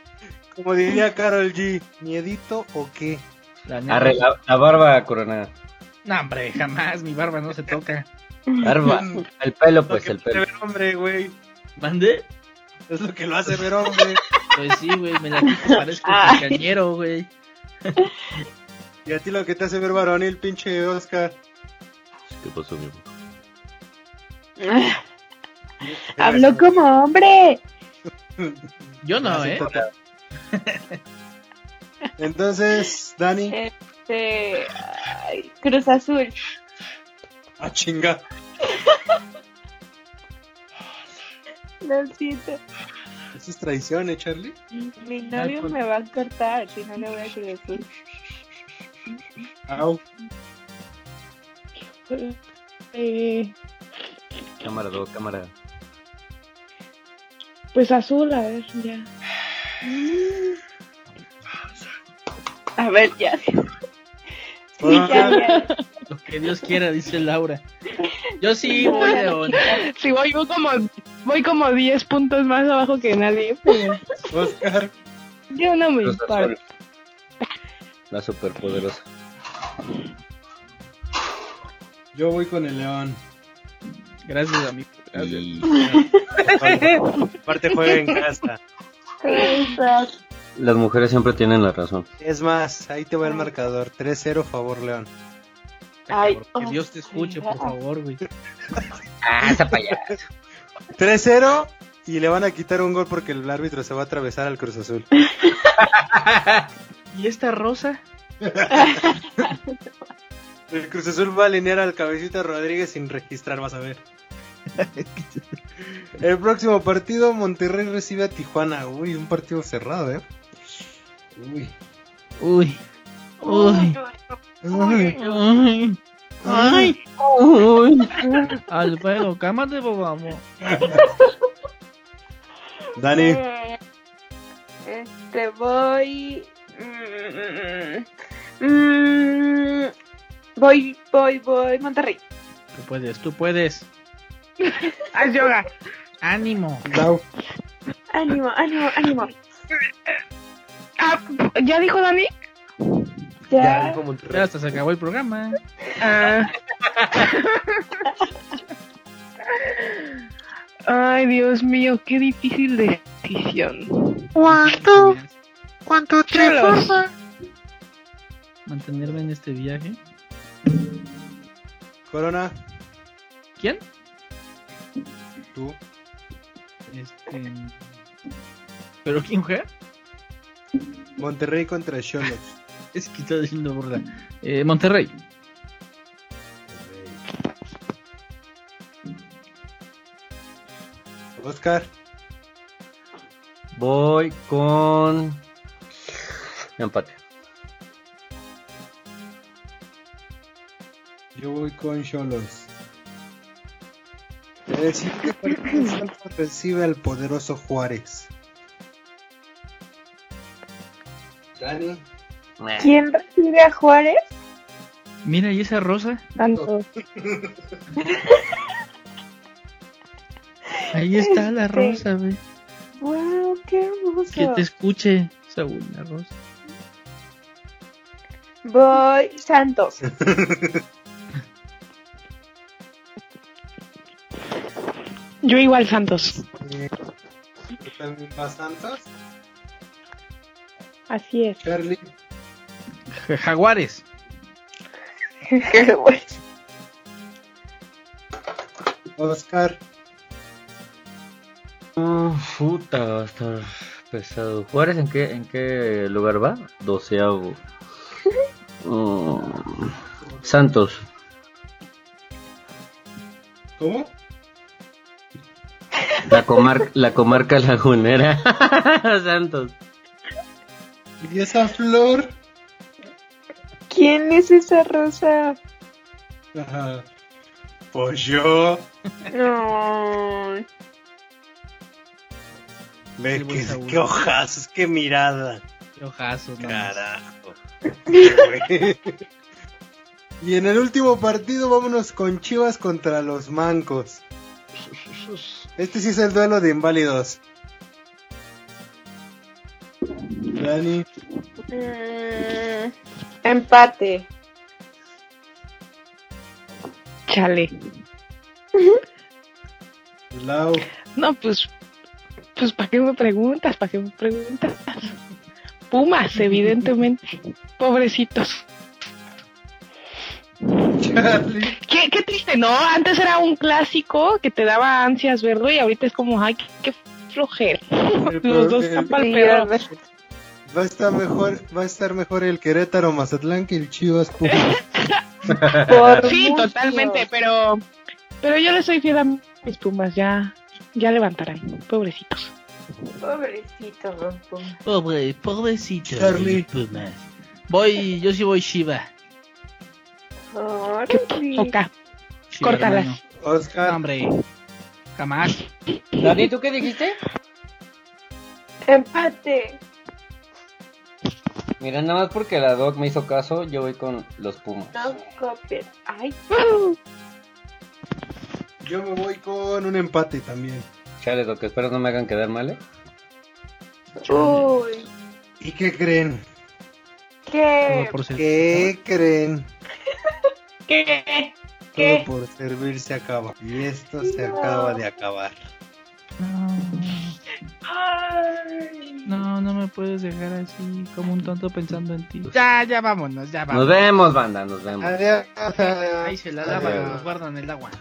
Speaker 2: Como diría Carol G, ¿miedito o qué?
Speaker 4: La.
Speaker 5: Arre, la, la barba coronada.
Speaker 4: No, hombre, jamás. Mi barba no se toca.
Speaker 5: Barba. El pelo,
Speaker 2: Lo
Speaker 5: pues, el pelo.
Speaker 2: hombre, güey.
Speaker 4: ¿Mande?
Speaker 2: Es lo que lo hace ver hombre.
Speaker 4: Pues sí, güey, me la quito, parezco
Speaker 3: Ay.
Speaker 4: cañero, güey.
Speaker 2: y a ti lo que te hace ver varonil, pinche Oscar.
Speaker 6: ¿Qué pasó, mi
Speaker 3: Habló como hombre.
Speaker 4: Yo no,
Speaker 2: Así
Speaker 4: ¿eh?
Speaker 2: total. Entonces, Dani,
Speaker 3: Este. ay, Cruz Azul.
Speaker 2: a chinga.
Speaker 3: Lo siento.
Speaker 2: Eso es traición, ¿eh, Charlie?
Speaker 3: Mi novio me va a cortar si no le voy a Azul.
Speaker 2: Au.
Speaker 1: Eh,
Speaker 5: Cámara 2, cámara.
Speaker 1: pues azul, a ver, ya.
Speaker 3: A ver, ya. Sí,
Speaker 2: Ah.
Speaker 3: ya, ya.
Speaker 4: Lo que Dios quiera, dice Laura. Yo sí voy León.
Speaker 1: Sí, voy, voy como, voy como 10 puntos más abajo que nadie, pero
Speaker 2: Oscar,
Speaker 1: yo no me importa.
Speaker 5: La superpoderosa.
Speaker 2: yo voy con el León.
Speaker 4: Gracias, amigo. Gracias.
Speaker 5: Y
Speaker 2: Aparte juega en casa.
Speaker 5: Las mujeres siempre tienen la razón.
Speaker 2: Es más, ahí te va el marcador. 3-0 favor León.
Speaker 3: Ay,
Speaker 4: Que Dios te escuche, por favor, güey.
Speaker 5: Ah, esa payasa.
Speaker 2: 3-0 y le van a quitar un gol porque el árbitro se va a atravesar al Cruz Azul.
Speaker 4: ¿Y esta rosa?
Speaker 2: El Cruz Azul va a alinear al Cabecita Rodríguez sin registrar, vas a ver. El próximo partido, Monterrey recibe a Tijuana. Uy, un partido cerrado, ¿eh? Uy.
Speaker 4: Uy. Uy.
Speaker 2: Uy.
Speaker 4: Ay. Ay. Alfredo, cámate, por favor.
Speaker 2: Dani.
Speaker 3: Este, voy. mm, mm, voy, voy, voy, Monterrey.
Speaker 4: Tú puedes, tú puedes.
Speaker 1: Haz yoga.
Speaker 4: Ánimo.
Speaker 2: Lau.
Speaker 3: Ánimo, ánimo, ánimo.
Speaker 1: Ah, ¿Ya dijo Dani?
Speaker 6: Ya
Speaker 4: hasta se acabó el programa.
Speaker 1: Ah. Ay, Dios mío, qué difícil decisión.
Speaker 4: ¿Cuánto?
Speaker 6: ¿Cuánto
Speaker 1: Cholos.
Speaker 4: Mantenerme en este viaje.
Speaker 2: Corona.
Speaker 4: ¿Quién?
Speaker 2: Tú.
Speaker 4: Este. ¿Pero quién juega?
Speaker 2: Monterrey contra Cholos.
Speaker 4: Es que está diciendo burla. Eh, Monterrey.
Speaker 2: Oscar.
Speaker 5: Voy con. Empate.
Speaker 2: Yo voy con Cholos. Siguiente partido Santos recibe al poderoso Juárez. Dani.
Speaker 3: ¿Quién recibe a Juárez?
Speaker 4: Mira, ¿y esa rosa?
Speaker 1: Tanto.
Speaker 4: Ahí está la
Speaker 3: Este.
Speaker 4: rosa, ve.
Speaker 3: ¡Wow! ¡Qué hermoso!
Speaker 4: Que te escuche, Saúl, la rosa.
Speaker 3: Voy, Santos.
Speaker 1: Yo igual Santos.
Speaker 2: ¿tú también vas Santos?
Speaker 1: Así es.
Speaker 2: Charlie.
Speaker 4: Ja- Jaguares.
Speaker 2: Oscar.
Speaker 5: Mm, puta, va a estar pesado. ¿Juárez en qué, en qué lugar va? Doceavo. Mm, Santos.
Speaker 2: ¿Cómo?
Speaker 5: La, comar la comarca lagunera. Santos.
Speaker 2: ¿Y esa flor?
Speaker 3: ¿Quién es esa rosa?
Speaker 2: Ajá. Pues yo.
Speaker 3: No.
Speaker 2: Ve
Speaker 4: Qué
Speaker 2: ojazos, qué mirada.
Speaker 4: Qué ojazos.
Speaker 2: Carajo. Y en el último partido vámonos con Chivas contra los Mancos. Este sí es el duelo de inválidos. Dani.
Speaker 3: Mm, empate.
Speaker 1: Chale.
Speaker 2: Lau.
Speaker 1: No, pues, pues, ¿para qué me preguntas? ¿Para qué me preguntas? Pumas, evidentemente. Pobrecitos.
Speaker 2: Charlie.
Speaker 1: Qué, qué triste, ¿no? Antes era un clásico que te daba ansias verlo y ahorita es como, ay, qué, qué flojera. Los dos
Speaker 2: El-
Speaker 1: tapan
Speaker 2: Va a estar mejor, va a estar mejor el Querétaro Mazatlán que el Chivas Pumas.
Speaker 3: Por
Speaker 1: Sí,
Speaker 3: mucho.
Speaker 1: totalmente, pero, pero yo le soy fiel a mis Pumas, ya, ya levantarán, pobrecitos.
Speaker 3: Pobrecito, los Pumas.
Speaker 4: Pobre, pobrecito.
Speaker 2: Charlie.
Speaker 4: Pumas. Voy, yo sí voy Shiva.
Speaker 3: Ahora
Speaker 1: Qué
Speaker 3: sí.
Speaker 1: poca. Córtalas.
Speaker 4: hermano. No,
Speaker 2: Oscar.
Speaker 4: hombre. Jamás.
Speaker 5: Dani, ¿tú qué dijiste?
Speaker 3: Empate.
Speaker 5: Mira, nada más porque la Doc me hizo caso, yo voy con los Pumas.
Speaker 3: No. Ay,
Speaker 2: Yo me voy con un empate también.
Speaker 5: Chale, Doc, espero no me hagan quedar mal, ¿eh?
Speaker 3: uy.
Speaker 2: ¿Y qué creen?
Speaker 3: ¿Qué?
Speaker 4: Todo por ser-
Speaker 2: ¿Qué creen?
Speaker 1: ¿Qué?
Speaker 2: Todo por servir se acaba. Y esto se acaba de acabar.
Speaker 1: Ay.
Speaker 4: No, no me puedes dejar así como un tonto pensando en ti. Ya, ya vámonos, ya
Speaker 5: Nos
Speaker 4: vámonos.
Speaker 5: vemos, banda, nos vemos.
Speaker 2: Adiós.
Speaker 4: Ahí se la lavan, nos guardan el agua.